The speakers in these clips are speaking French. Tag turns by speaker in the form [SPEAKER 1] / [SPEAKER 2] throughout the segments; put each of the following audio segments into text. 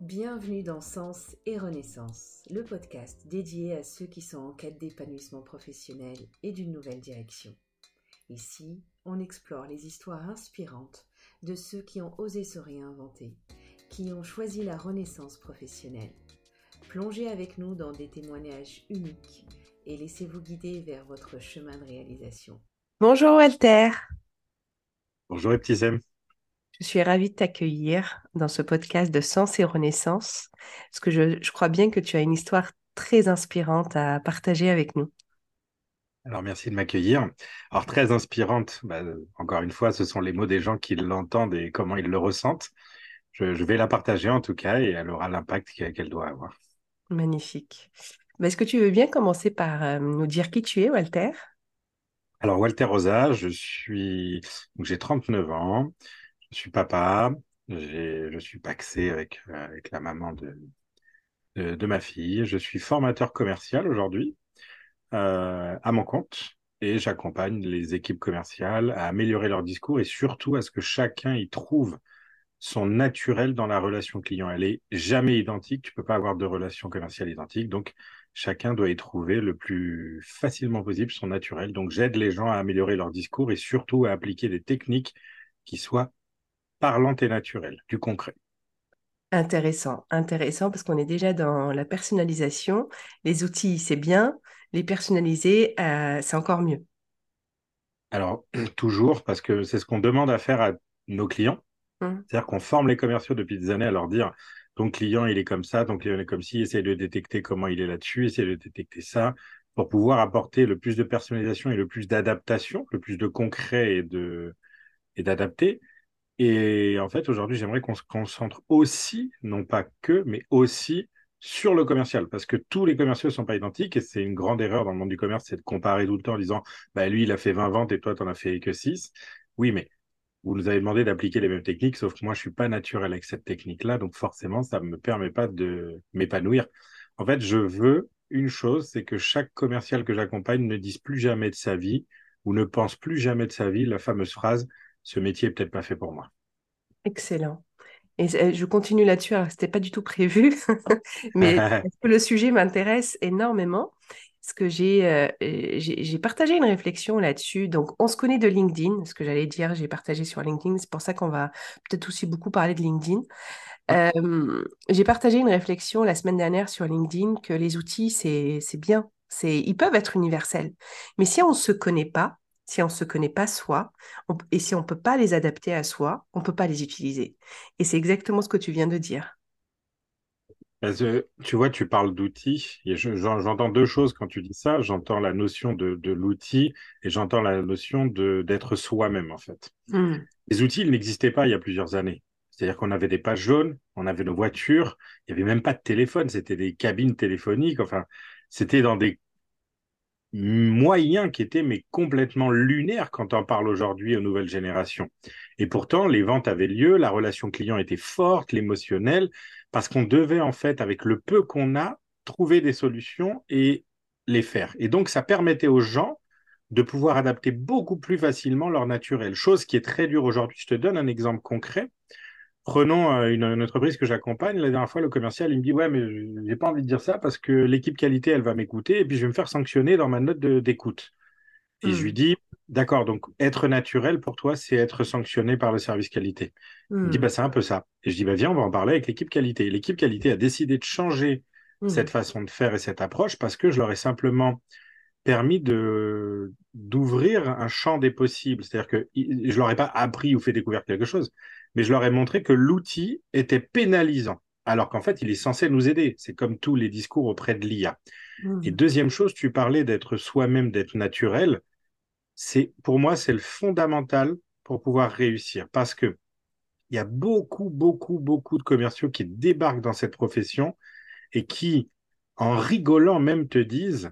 [SPEAKER 1] Bienvenue dans Sens et Renaissance, le podcast dédié à ceux qui sont en quête d'épanouissement professionnel et d'une nouvelle direction. Ici, on explore les histoires inspirantes de ceux qui ont osé se réinventer, qui ont choisi la renaissance professionnelle. Plongez avec nous dans des témoignages uniques et laissez-vous guider vers votre chemin de réalisation.
[SPEAKER 2] Bonjour Walter.
[SPEAKER 3] Bonjour Eptisem.
[SPEAKER 2] Je suis ravie de t'accueillir dans ce podcast de Sens et Renaissance, parce que je, crois bien que tu as une histoire très inspirante à partager avec nous.
[SPEAKER 3] Alors merci de m'accueillir. Alors très inspirante, bah, encore une fois, ce sont les mots des gens qui l'entendent et comment ils le ressentent. Je, vais la partager en tout cas et elle aura l'impact qu'elle doit avoir.
[SPEAKER 2] Magnifique. Bah, est-ce que tu veux bien commencer par euh, nous dire qui tu es, Walter?
[SPEAKER 3] Alors Walter Rosa, je suis, j'ai 39 ans, je suis papa, je suis paxé avec, euh, avec la maman de, de, ma fille. Je suis formateur commercial aujourd'hui euh, à mon compte et j'accompagne les équipes commerciales à améliorer leur discours et surtout à ce que chacun y trouve son naturel dans la relation client. Elle est jamais identique. Tu peux pas avoir de relation commerciale identique. Donc, chacun doit y trouver le plus facilement possible son naturel. Donc, j'aide les gens à améliorer leur discours et surtout à appliquer des techniques qui soient parlante et naturelle, du concret.
[SPEAKER 2] Intéressant, intéressant parce qu'on est déjà dans la personnalisation. Les outils, c'est bien. Les personnaliser, euh, c'est encore mieux.
[SPEAKER 3] Alors, toujours, parce que c'est ce qu'on demande à faire à nos clients. Hum. C'est-à-dire qu'on forme les commerciaux depuis des années à leur dire ton client, il est comme ça, ton client est comme ci, essaye de détecter comment il est là-dessus, essaye de détecter ça, pour pouvoir apporter le plus de personnalisation et le plus d'adaptation, le plus de concret et de et d'adapter. Et en fait, aujourd'hui, j'aimerais qu'on se concentre aussi, non pas que, mais aussi sur le commercial, parce que tous les commerciaux ne sont pas identiques, et c'est une grande erreur dans le monde du commerce, c'est de comparer tout le temps en disant, bah, lui, il a fait 20 ventes et toi, tu n'en as fait que 6. Oui, mais vous nous avez demandé d'appliquer les mêmes techniques, sauf que moi, je ne suis pas naturel avec cette technique-là, donc forcément, ça ne me permet pas de m'épanouir. En fait, je veux une chose, c'est que chaque commercial que j'accompagne ne dise plus jamais de sa vie ou ne pense plus jamais de sa vie la fameuse phrase ce métier est peut-être pas fait pour moi.
[SPEAKER 2] Excellent. Et je continue là-dessus, alors c'était pas du tout prévu, mais le sujet m'intéresse énormément. Parce que euh, j'ai j'ai partagé une réflexion là-dessus. Donc, on se connaît de LinkedIn, ce que j'allais dire, j'ai partagé sur LinkedIn. C'est pour ça qu'on va peut-être aussi beaucoup parler de LinkedIn. Euh, j'ai partagé une réflexion la semaine dernière sur LinkedIn que les outils, c'est bien. Ils peuvent être universels. Mais si on ne se connaît pas, si on ne se connaît pas soi, et si on ne peut pas les adapter à soi, on ne peut pas les utiliser. Et c'est exactement ce que tu viens de dire.
[SPEAKER 3] tu vois, tu parles d'outils, et j'entends deux choses quand tu dis ça. J'entends la notion de, l'outil et j'entends la notion d'être soi-même, en fait. Mmh. Les outils, ils n'existaient pas il y a plusieurs années. C'est-à-dire qu'on avait des pages jaunes, on avait nos voitures, il n'y avait même pas de téléphone, c'était des cabines téléphoniques, enfin, c'était dans des moyen qui était mais complètement lunaire quand on parle aujourd'hui aux nouvelles générations. Et pourtant, les ventes avaient lieu, la relation client était forte, l'émotionnel, parce qu'on devait en fait, avec le peu qu'on a, trouver des solutions et les faire. Et donc, ça permettait aux gens de pouvoir adapter beaucoup plus facilement leur naturel, chose qui est très dure aujourd'hui. Je te donne un exemple concret. Prenons euh, une, entreprise que j'accompagne. La dernière fois, le commercial, il me dit Ouais, mais j'ai pas envie de dire ça parce que l'équipe qualité, elle va m'écouter et puis je vais me faire sanctionner dans ma note d'écoute. Et je lui hmm. dis D'accord, donc être naturel pour toi, c'est être sanctionné par le service qualité. Il me dit hmm. bah, C'est un peu ça. Et je dis bah, Viens, on va en parler avec l'équipe qualité. L'équipe qualité a décidé de changer hmm. cette façon de faire et cette approche parce que je leur ai simplement permis de d'ouvrir un champ des possibles. C'est-à-dire que je leur ai pas appris ou fait découvrir quelque chose mais je leur ai montré que l'outil était pénalisant, alors qu'en fait, il est censé nous aider. C'est comme tous les discours auprès de l'IA. Mmh. Et deuxième chose, tu parlais d'être soi-même, d'être naturel. C'est pour moi, c'est le fondamental pour pouvoir réussir, parce que il y a beaucoup, beaucoup, beaucoup de commerciaux qui débarquent dans cette profession et qui, en rigolant même, te disent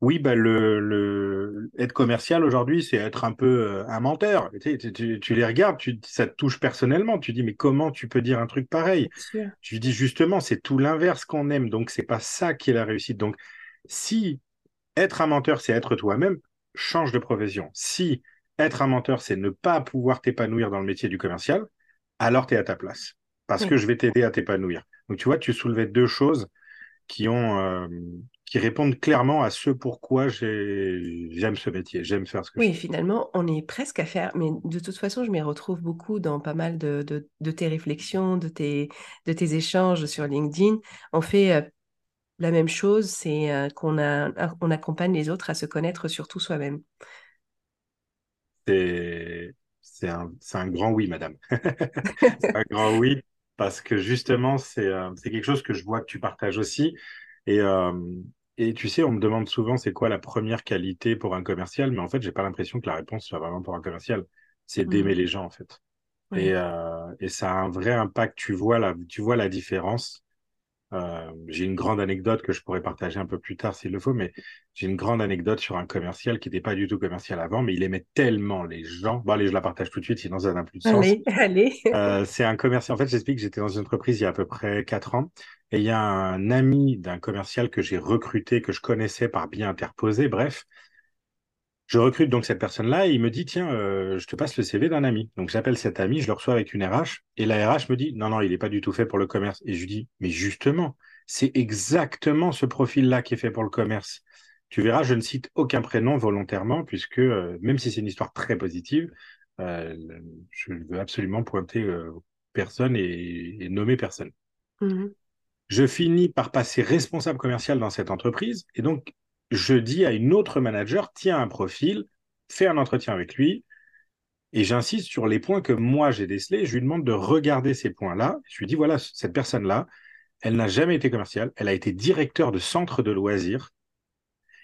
[SPEAKER 3] oui, bah le, être commercial aujourd'hui, c'est être un peu euh, un menteur. Tu, les regardes, tu, ça te touche personnellement. Tu dis, mais comment tu peux dire un truc pareil? Tu dis justement, c'est tout l'inverse qu'on aime. Donc, c'est pas ça qui est la réussite. Donc, si être un menteur, c'est être toi-même, change de profession. Si être un menteur, c'est ne pas pouvoir t'épanouir dans le métier du commercial, alors tu es à ta place. parce que je vais t'aider à t'épanouir. Donc, tu vois, tu soulevais deux choses qui ont, euh, qui répondent clairement à ce pourquoi j'aime ce métier, j'aime faire ce que
[SPEAKER 2] oui,
[SPEAKER 3] je fais.
[SPEAKER 2] Oui, finalement, on est presque à faire, mais de toute façon, je m'y retrouve beaucoup dans pas mal de, de, de, tes réflexions, de tes, de tes échanges sur LinkedIn. On fait euh, la même chose, c'est euh, qu'on on accompagne les autres à se connaître surtout soi-même.
[SPEAKER 3] C'est un, un grand oui, madame. c'est un grand oui, parce que justement, c'est euh, quelque chose que je vois que tu partages aussi. Et, euh, et tu sais, on me demande souvent c'est quoi la première qualité pour un commercial, mais en fait, j'ai pas l'impression que la réponse soit vraiment pour un commercial. C'est d'aimer les gens, en fait. Et, euh, et, ça a un vrai impact. Tu vois la, tu vois la différence euh, j'ai une grande anecdote que je pourrais partager un peu plus tard s'il le faut, mais j'ai une grande anecdote sur un commercial qui n'était pas du tout commercial avant, mais il aimait tellement les gens. Bon, allez, je la partage tout de suite, sinon ça n'a plus de sens.
[SPEAKER 2] Allez, allez.
[SPEAKER 3] Euh, c'est un commercial. En fait, j'explique que j'étais dans une entreprise il y a à peu près quatre ans, et il y a un ami d'un commercial que j'ai recruté, que je connaissais par bien interposé, bref. Je recrute donc cette personne-là et il me dit tiens, euh, je te passe le CV d'un ami. Donc j'appelle cet ami, je le reçois avec une RH et la RH me dit non non, il n'est pas du tout fait pour le commerce. Et je lui dis mais justement, c'est exactement ce profil-là qui est fait pour le commerce. Tu verras, je ne cite aucun prénom volontairement puisque euh, même si c'est une histoire très positive, euh, je veux absolument pointer personne et, nommer personne. Mmh je finis par passer responsable commercial dans cette entreprise et donc je dis à une autre manager, tiens un profil, fais un entretien avec lui, et j'insiste sur les points que moi j'ai décelés. Je lui demande de regarder ces points-là. Je lui dis, voilà, cette personne-là, elle n'a jamais été commerciale, elle a été directeur de centre de loisirs.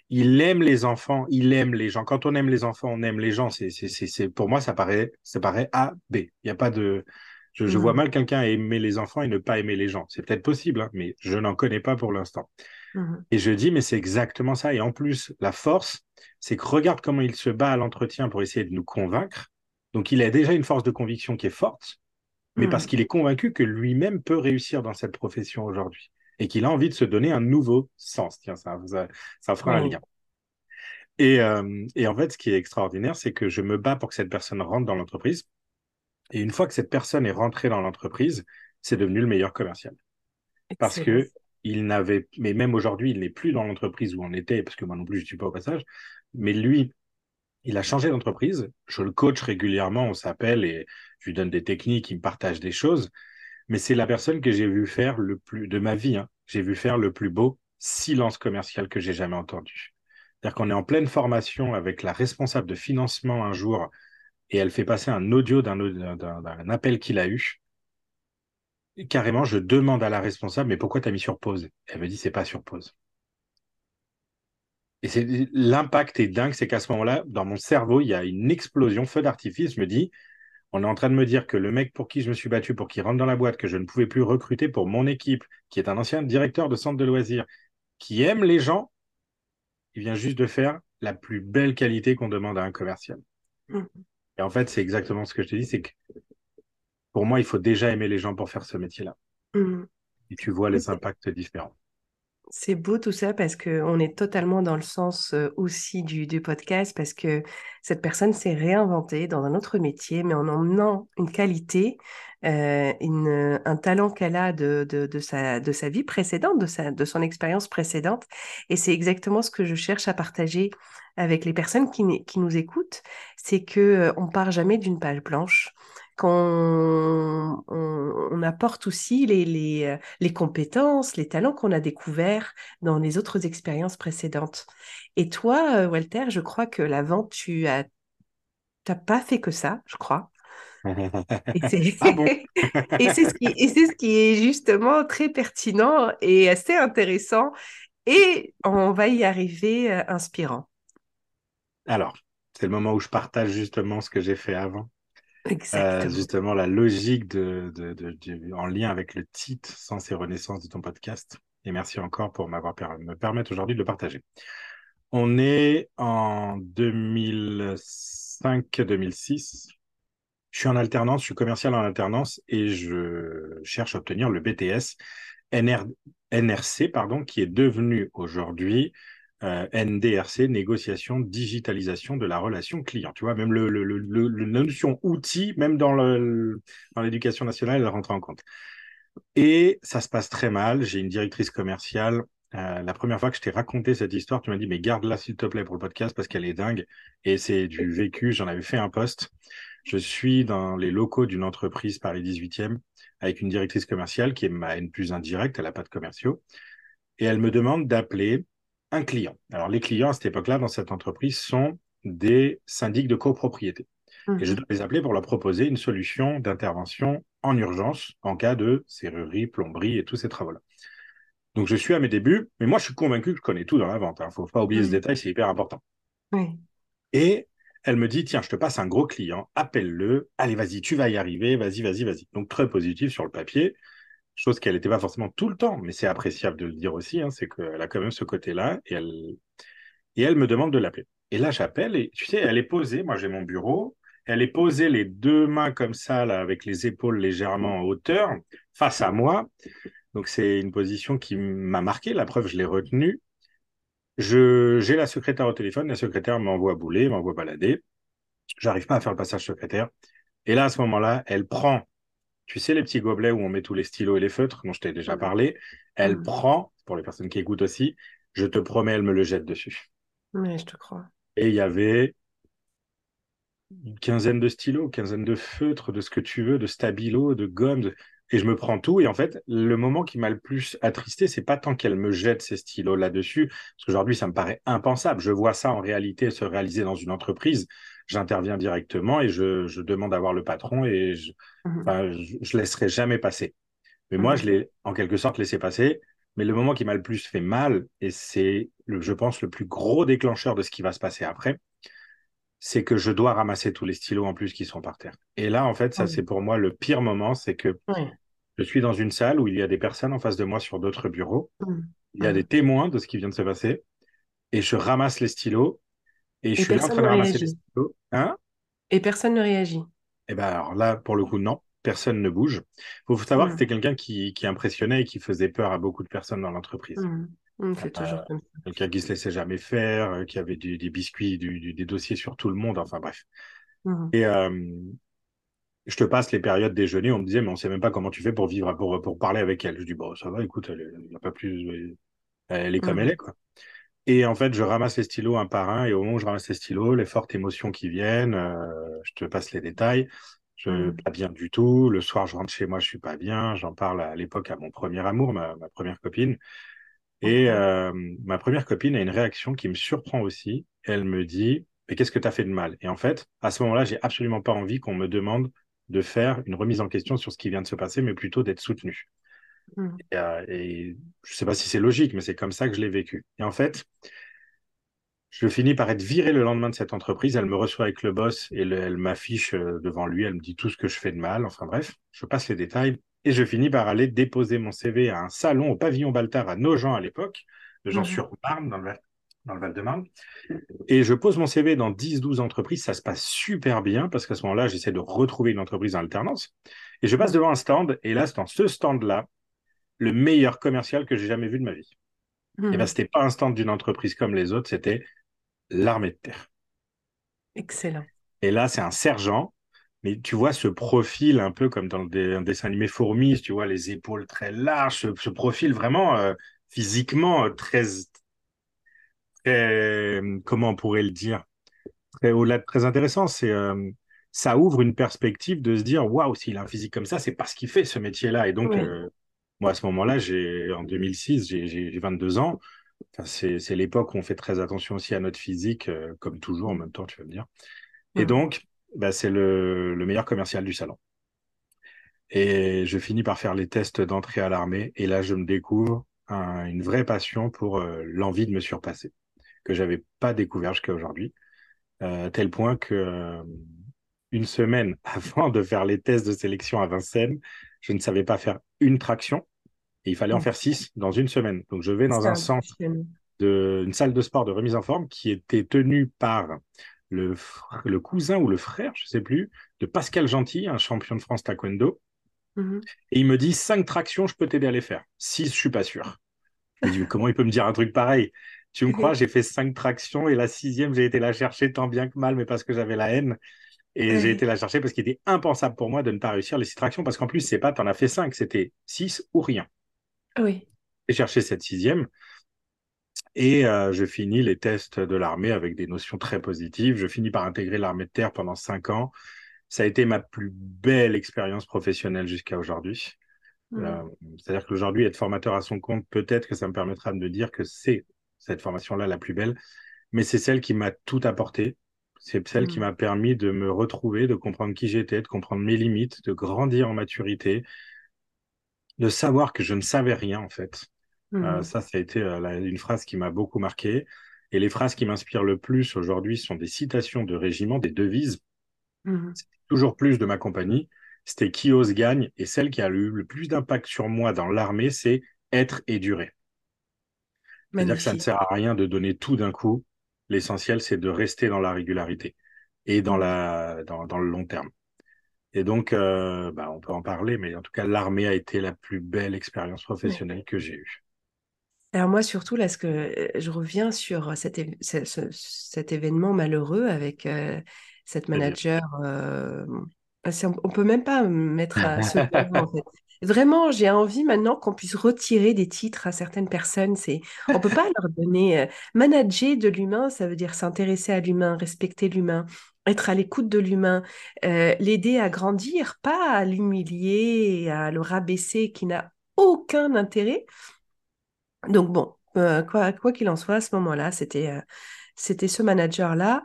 [SPEAKER 3] Il aime les enfants, il aime les gens. Quand on aime les enfants, on aime les gens. C'est, c'est, pour moi, ça paraît, ça paraît A, B. Il n'y a pas de. Je, vois mmh. mal quelqu'un aimer les enfants et ne pas aimer les gens. C'est peut-être possible, hein, mais je n'en connais pas pour l'instant. Mmh et je dis, mais c'est exactement ça. Et en plus, la force, c'est que regarde comment il se bat à l'entretien pour essayer de nous convaincre. Donc, il a déjà une force de conviction qui est forte, mais parce mmh. qu'il est convaincu que lui-même peut réussir dans cette profession aujourd'hui et qu'il a envie de se donner un nouveau sens. Tiens, ça, ça, fera un lien. Et, euh, et, en fait, ce qui est extraordinaire, c'est que je me bats pour que cette personne rentre dans l'entreprise. Et une fois que cette personne est rentrée dans l'entreprise, c'est devenu le meilleur commercial. Parce que il n'avait, mais même aujourd'hui, il n'est plus dans l'entreprise où on était, parce que moi non plus, je ne suis pas au passage. Mais lui, il a changé d'entreprise. Je le coach régulièrement, on s'appelle et je lui donne des techniques, il me partage des choses. Mais c'est la personne que j'ai vu faire le plus de ma vie. Hein. J'ai vu faire le plus beau silence commercial que j'ai jamais entendu. C'est-à-dire qu'on est en pleine formation avec la responsable de financement un jour et elle fait passer un audio d'un appel qu'il a eu carrément, je demande à la responsable, mais pourquoi tu as mis sur pause? Elle me dit, c'est pas sur pause. Et c'est l'impact est dingue, c'est qu'à ce moment-là, dans mon cerveau, il y a une explosion, feu d'artifice. Je me dis, on est en train de me dire que le mec pour qui je me suis battu, pour qu'il rentre dans la boîte, que je ne pouvais plus recruter pour mon équipe, qui est un ancien directeur de centre de loisirs, qui aime les gens, il vient juste de faire la plus belle qualité qu'on demande à un commercial. Mmh. Et en fait, c'est exactement ce que je te dis, c'est que pour moi, il faut déjà aimer les gens pour faire ce métier-là. Mmh. Et tu vois les impacts différents.
[SPEAKER 2] C'est beau tout ça parce qu'on est totalement dans le sens euh, aussi du, du podcast parce que cette personne s'est réinventée dans un autre métier, mais en emmenant une qualité, euh, une, un talent qu'elle a de, de, de, sa, de sa vie précédente, de, sa, de son expérience précédente. Et c'est exactement ce que je cherche à partager avec les personnes qui, qui nous écoutent, c'est que euh, on part jamais d'une page blanche qu'on on, apporte aussi les, les, euh, les, compétences, les talents qu'on a découverts dans les autres expériences précédentes. Et toi, euh, Walter, je crois que la vente, tu as, t'as pas fait que ça, je crois. Et c'est ah ce, qui, ce qui est justement très pertinent et assez intéressant. Et on va y arriver euh, inspirant.
[SPEAKER 3] Alors, c'est le moment où je partage justement ce que j'ai fait avant.
[SPEAKER 2] Euh,
[SPEAKER 3] justement, la logique de, de, en lien avec le titre Sens et Renaissance de ton podcast. Et merci encore pour m'avoir me permettre aujourd'hui de le partager. On est en 2005-2006. Je suis en alternance, je suis commercial en alternance et je cherche à obtenir le BTS NRC, pardon, qui est devenu aujourd'hui NDRC, négociation, digitalisation de la relation client. Tu vois, même le, le, le, la notion outil, même dans l'éducation nationale, elle rentre en compte. Et ça se passe très mal. J'ai une directrice commerciale. Euh, la première fois que je t'ai raconté cette histoire, tu m'as dit, mais garde-la s'il te plaît pour le podcast parce qu'elle est dingue. Et c'est du vécu. J'en avais fait un post. Je suis dans les locaux d'une entreprise Paris 18e avec une directrice commerciale qui est ma N plus indirecte. Elle n'a pas de commerciaux. Et elle me demande d'appeler un client. Alors, les clients à cette époque-là, dans cette entreprise, sont des syndics de copropriété. Et je mhm. dois les appeler pour leur proposer une solution d'intervention en urgence en cas de serrurerie, plomberie et tous ces travaux-là. Donc, je suis à mes débuts, mais moi, je suis convaincu que je connais tout dans la vente. Il hein. ne faut pas oublier ce détail, c'est hyper important. Et elle me dit, tiens, je te passe un gros client, appelle-le, allez, vas-y, tu vas y arriver, vas-y, vas-y, vas-y. Donc, très positif sur le papier, chose qu'elle n'était pas forcément tout le temps, mais c'est appréciable de le dire aussi, hein, c'est qu'elle a quand même ce côté-là, et elle, et elle me demande de l'appeler. Et là, j'appelle, et tu sais, elle est posée, moi j'ai mon bureau, elle est posée les deux mains comme ça, là, avec les épaules légèrement en hauteur, face à moi. Donc, c'est une position qui m'a marqué. La preuve, je l'ai retenue. j'ai la secrétaire au téléphone. La secrétaire m'envoie bouler, m'envoie balader. J'arrive pas à faire le passage secrétaire. Et là, à ce moment-là, elle prend, tu sais, les petits gobelets où on met tous les stylos et les feutres, dont je t'ai déjà parlé. Elle mmh. prend, pour les personnes qui écoutent aussi, je te promets, elle me le jette dessus.
[SPEAKER 2] Oui, je te crois.
[SPEAKER 3] Et il y avait une quinzaine de stylos, une quinzaine de feutres, de ce que tu veux, de stabilo, de gomme. Et je me prends tout. Et en fait, le moment qui m'a le plus attristé, c'est pas tant qu'elle me jette ces stylos là-dessus, parce qu'aujourd'hui, ça me paraît impensable. Je vois ça en réalité se réaliser dans une entreprise. J'interviens directement et je, demande à voir le patron et je, mmh je, laisserai jamais passer. Mais moi, mmh je l'ai en quelque sorte laissé passer. Mais le moment qui m'a le plus fait mal, et c'est, je pense, le plus gros déclencheur de ce qui va se passer après, c'est que je dois ramasser tous les stylos en plus qui sont par terre. Et là, en fait, ça, c'est pour moi le pire moment, c'est que je suis dans une salle où il y a des personnes en face de moi sur d'autres bureaux. Mmh. Il y a des témoins de ce qui vient de se passer. Et je ramasse les stylos. Et, je suis en train de ramasser les stylos. Hein?
[SPEAKER 2] Et personne ne réagit.
[SPEAKER 3] Et eh bien, alors là, pour le coup, non. Personne ne bouge. Il faut savoir que mmh. c'était quelqu'un qui, qui, impressionnait et qui faisait peur à beaucoup de personnes dans l'entreprise.
[SPEAKER 2] Mmh, c'est toujours comme ça.
[SPEAKER 3] Quelqu'un qui se laissait jamais faire, euh, qui avait des biscuits, des dossiers sur tout le monde, enfin bref. Et euh, je te passe les périodes déjeuner, on me disait, mais on sait même pas comment tu fais pour vivre, pour, pour parler avec elle. Je dis, bon, ça va, écoute, elle, n'a pas plus, elle est comme elle est, quoi. Et en fait, je ramasse les stylos un par un, et au moment où je ramasse les stylos, les fortes émotions qui viennent, euh, je te passe les détails. Je ne pas bien du tout. Le soir, je rentre chez moi, je suis pas bien. J'en parle à l'époque à mon premier amour, ma première copine. Et euh, ma première copine a une réaction qui me surprend aussi. Elle me dit Mais qu'est-ce que tu as fait de mal? Et en fait, à ce moment-là, j'ai absolument pas envie qu'on me demande de faire une remise en question sur ce qui vient de se passer, mais plutôt d'être soutenu. Mmh. Euh, et, je ne sais pas si c'est logique, mais c'est comme ça que je l'ai vécu. Et en fait, je finis par être viré le lendemain de cette entreprise. Elle me reçoit avec le boss et elle m'affiche euh, devant lui. Elle me dit tout ce que je fais de mal. Enfin bref, je passe les détails. Et je finis par aller déposer mon CV à un salon au pavillon Baltard à Nogent à l'époque, de gens sur marne dans le, dans le Val-de-Marne. Et je pose mon CV dans 10-12 entreprises. Ça se passe super bien parce qu'à ce moment-là, j'essaie de retrouver une entreprise en alternance. Et je passe devant un stand. Et là, c'est dans ce stand-là, le meilleur commercial que j'ai jamais vu de ma vie. Et bien, hmm. ce n'était pas un stand d'une entreprise comme les autres, c'était l'armée de terre.
[SPEAKER 2] Excellent.
[SPEAKER 3] Et là, c'est un sergent mais tu vois ce profil un peu comme dans un dessin animé Fourmis, tu vois les épaules très larges, ce, profil vraiment euh, physiquement euh, très, très, comment on pourrait le dire, très, très intéressant. C'est euh, ça ouvre une perspective de se dire waouh, s'il a un physique comme ça, c'est parce qu'il fait ce métier-là. Et donc, moi à ce moment-là, j'ai en 2006, j'ai 22 ans. Enfin, c'est l'époque où on fait très attention aussi à notre physique, comme toujours en même temps, tu vas me dire. Et donc, bah, c'est le, meilleur commercial du salon. Et je finis par faire les tests d'entrée à l'armée. Et là, je me découvre une vraie passion pour euh, l'envie de me surpasser, que j'avais pas découvert jusqu'à aujourd'hui. Euh, tel point que euh, une semaine avant de faire les tests de sélection à Vincennes, je ne savais pas faire une traction. Et il fallait en mmh. faire six dans une semaine. Donc, je vais dans un centre, de, une salle de sport de remise en forme qui était tenue par le, le cousin ou le frère, je ne sais plus, de Pascal Gentil, un champion de France taekwondo. Mhm. Et il me dit cinq tractions, je peux t'aider à les faire. Six, je suis pas sûr. Je me dis, comment il peut me dire un truc pareil? Tu me crois, j'ai fait cinq tractions et la sixième, j'ai été la chercher tant bien que mal, mais parce que j'avais la haine. Et j'ai été la chercher parce qu'il était impensable pour moi de ne pas réussir les six tractions, parce qu'en plus, c'est pas, tu en as fait cinq, c'était six ou rien.
[SPEAKER 2] Oui.
[SPEAKER 3] J'ai cherché cette sixième. Et euh, je finis les tests de l'armée avec des notions très positives. Je finis par intégrer l'armée de terre pendant cinq ans. Ça a été ma plus belle expérience professionnelle jusqu'à aujourd'hui. Mmh. Euh, c'est-à-dire qu'aujourd'hui, être formateur à son compte, peut-être que ça me permettra de me dire que c'est cette formation-là la plus belle, mais c'est celle qui m'a tout apporté. C'est celle qui mmh. m'a permis de me retrouver, de comprendre qui j'étais, de comprendre mes limites, de grandir en maturité, de savoir que je ne savais rien en fait. Euh, mmh. ça, ça a été euh, une phrase qui m'a beaucoup marqué. Et les phrases qui m'inspirent le plus aujourd'hui sont des citations de régiment, des devises. Mmh. toujours plus de ma compagnie. C'était qui ose gagne. Et celle qui a eu le plus d'impact sur moi dans l'armée, c'est être et durer. C'est-à-dire que ça ne sert à rien de donner tout d'un coup. L'essentiel, c'est de rester dans la régularité et dans, la, dans, dans le long terme. Et donc, euh, bah, on peut en parler, mais en tout cas, l'armée a été la plus belle expérience professionnelle que j'ai eue.
[SPEAKER 2] Alors moi, surtout, là, ce que euh, je reviens sur cet, cet événement malheureux avec euh, cette manager. Euh, on peut même pas mettre à ce point, en fait. Vraiment, j'ai envie maintenant qu'on puisse retirer des titres à certaines personnes. On peut pas leur donner manager de l'humain, ça veut dire s'intéresser à l'humain, respecter l'humain, être à l'écoute de l'humain, l'aider à grandir, pas à l'humilier, à le rabaisser, qui n'a aucun intérêt. Donc bon, euh, quoi qu'il en soit, à ce moment-là, euh, c'était ce manager-là.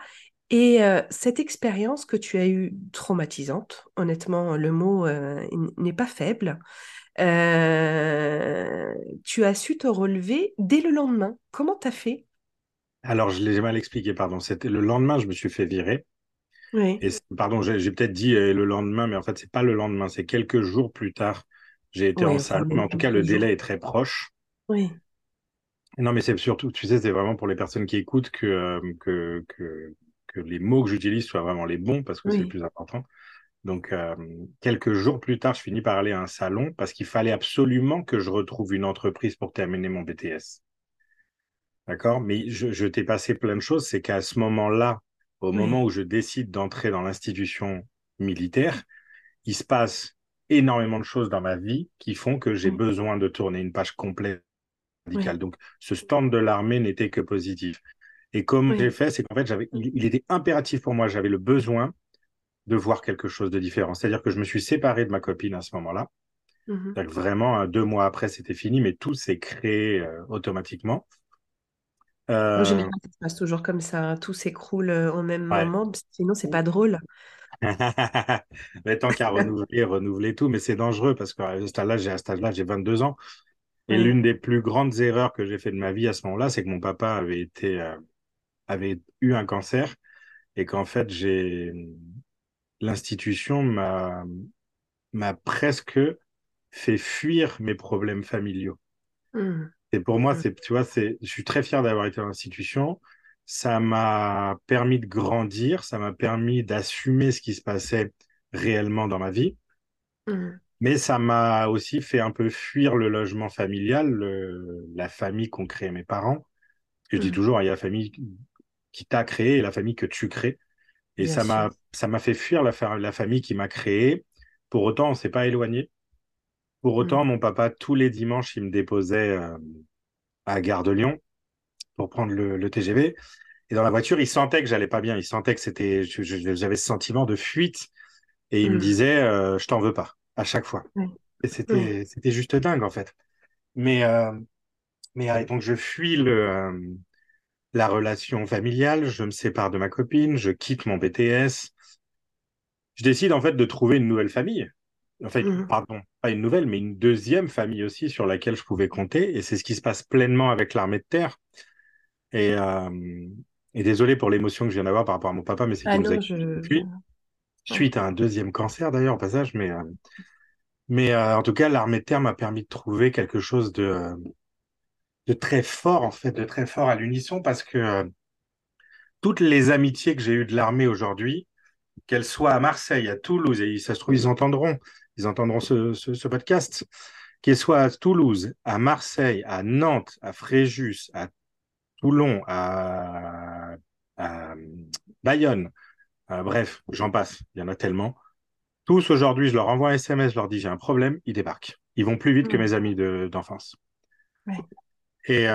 [SPEAKER 2] Et euh, cette expérience que tu as eue traumatisante, honnêtement, le mot n'est pas faible, tu as su te relever dès le lendemain. Comment tu as fait?
[SPEAKER 3] Alors, je l'ai mal expliqué, pardon. C'était le lendemain, je me suis fait virer.
[SPEAKER 2] Oui.
[SPEAKER 3] Et pardon, j'ai peut-être dit le lendemain, mais en fait, c'est pas le lendemain, c'est quelques jours plus tard. J'ai été en salle, mais en tout cas, le délai est très proche.
[SPEAKER 2] Oui.
[SPEAKER 3] Non, mais c'est surtout, tu sais, c'est vraiment pour les personnes qui écoutent que, que, que, que, les mots que j'utilise soient vraiment les bons parce que c'est le plus important. Donc, euh, quelques jours plus tard, je finis par aller à un salon parce qu'il fallait absolument que je retrouve une entreprise pour terminer mon BTS. D'accord? Mais je, je t'ai passé plein de choses. C'est qu'à ce moment-là, au moment où je décide d'entrer dans l'institution militaire, il se passe énormément de choses dans ma vie qui font que j'ai besoin de tourner une page complète donc, ce stand de l'armée n'était que positif. Et comme j'ai fait, c'est qu'en fait, j'avais, il, était impératif pour moi, j'avais le besoin de voir quelque chose de différent. C'est-à-dire que je me suis séparé de ma copine à ce moment-là. Mmh vraiment, hein, deux mois après, c'était fini, mais tout s'est créé euh, automatiquement.
[SPEAKER 2] En général, euh, ça se passe toujours comme ça. Tout s'écroule euh, au même moment, sinon, c'est pas drôle.
[SPEAKER 3] mais tant qu'à renouveler, renouveler tout, mais c'est dangereux parce qu'à ce stade-là, j'ai, à cet âge-là, j'ai 22 ans. Et l'une des plus grandes erreurs que j'ai fait de ma vie à ce moment-là, c'est que mon papa avait été, euh, avait eu un cancer et qu'en fait, j'ai, l'institution m'a, m'a presque fait fuir mes problèmes familiaux. Mmh. Et pour moi, mmh. c'est, tu vois, c'est, je suis très fier d'avoir été dans l'institution. Ça m'a permis de grandir, ça m'a permis d'assumer ce qui se passait réellement dans ma vie. Mmh. Mais ça m'a aussi fait un peu fuir le logement familial, la famille qu'ont créé mes parents. Je dis toujours, il y a famille qui t'a créé et la famille que tu crées. Et ça m'a, ça m'a fait fuir la, la famille qui m'a créé. Pour autant, on s'est pas éloigné. Pour autant, mmh. mon papa, tous les dimanches, il me déposait euh, à Gare de Lyon pour prendre le, TGV. Et dans la voiture, il sentait que j'allais pas bien. Il sentait que c'était, j'avais ce sentiment de fuite. Et il me mmh. disait, euh, je t'en veux pas à chaque fois. Et c'était, c'était juste dingue, en fait. Mais, euh, mais donc, je fuis le, euh, la relation familiale, je me sépare de ma copine, je quitte mon BTS. Je décide, en fait, de trouver une nouvelle famille. En fait, mmh pardon, pas une nouvelle, mais une deuxième famille aussi sur laquelle je pouvais compter. Et c'est ce qui se passe pleinement avec l'armée de terre. Et, euh, et désolé pour l'émotion que je viens d'avoir par rapport à mon papa, mais c'est
[SPEAKER 2] ah je...
[SPEAKER 3] suite à un deuxième cancer d'ailleurs au passage, mais euh, mais euh, en tout cas l'armée de terre m'a permis de trouver quelque chose de euh, de très fort en fait, de très fort à l'unisson parce que toutes les amitiés que j'ai eues de l'armée aujourd'hui, qu'elles soient à Marseille, à Toulouse, et ça se trouve ils entendront, ils entendront ce, ce, ce podcast, qu'elles soient à Toulouse, à Marseille, à Nantes, à Fréjus, à Toulon, à, à Bayonne, bref, j'en passe, il y en a tellement. Tous aujourd'hui, je leur envoie un SMS, je leur dis j'ai un problème, ils débarquent. Ils vont plus vite que mes amis d'enfance. Et,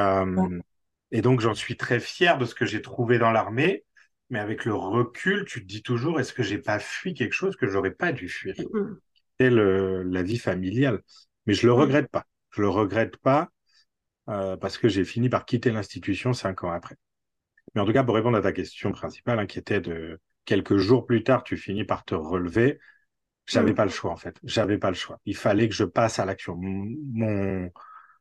[SPEAKER 3] et donc, j'en suis très fier de ce que j'ai trouvé dans l'armée. Mais avec le recul, tu te dis toujours, est-ce que j'ai pas fui quelque chose que j'aurais pas dû fuir? C'est la vie familiale. Mais je le regrette pas. Je le regrette pas euh, parce que j'ai fini par quitter l'institution cinq ans après. Mais en tout cas, pour répondre à ta question principale, hein, qui était de quelques jours plus tard, tu finis par te relever. J'avais pas le choix en fait. J'avais pas le choix. Il fallait que je passe à l'action. Mon,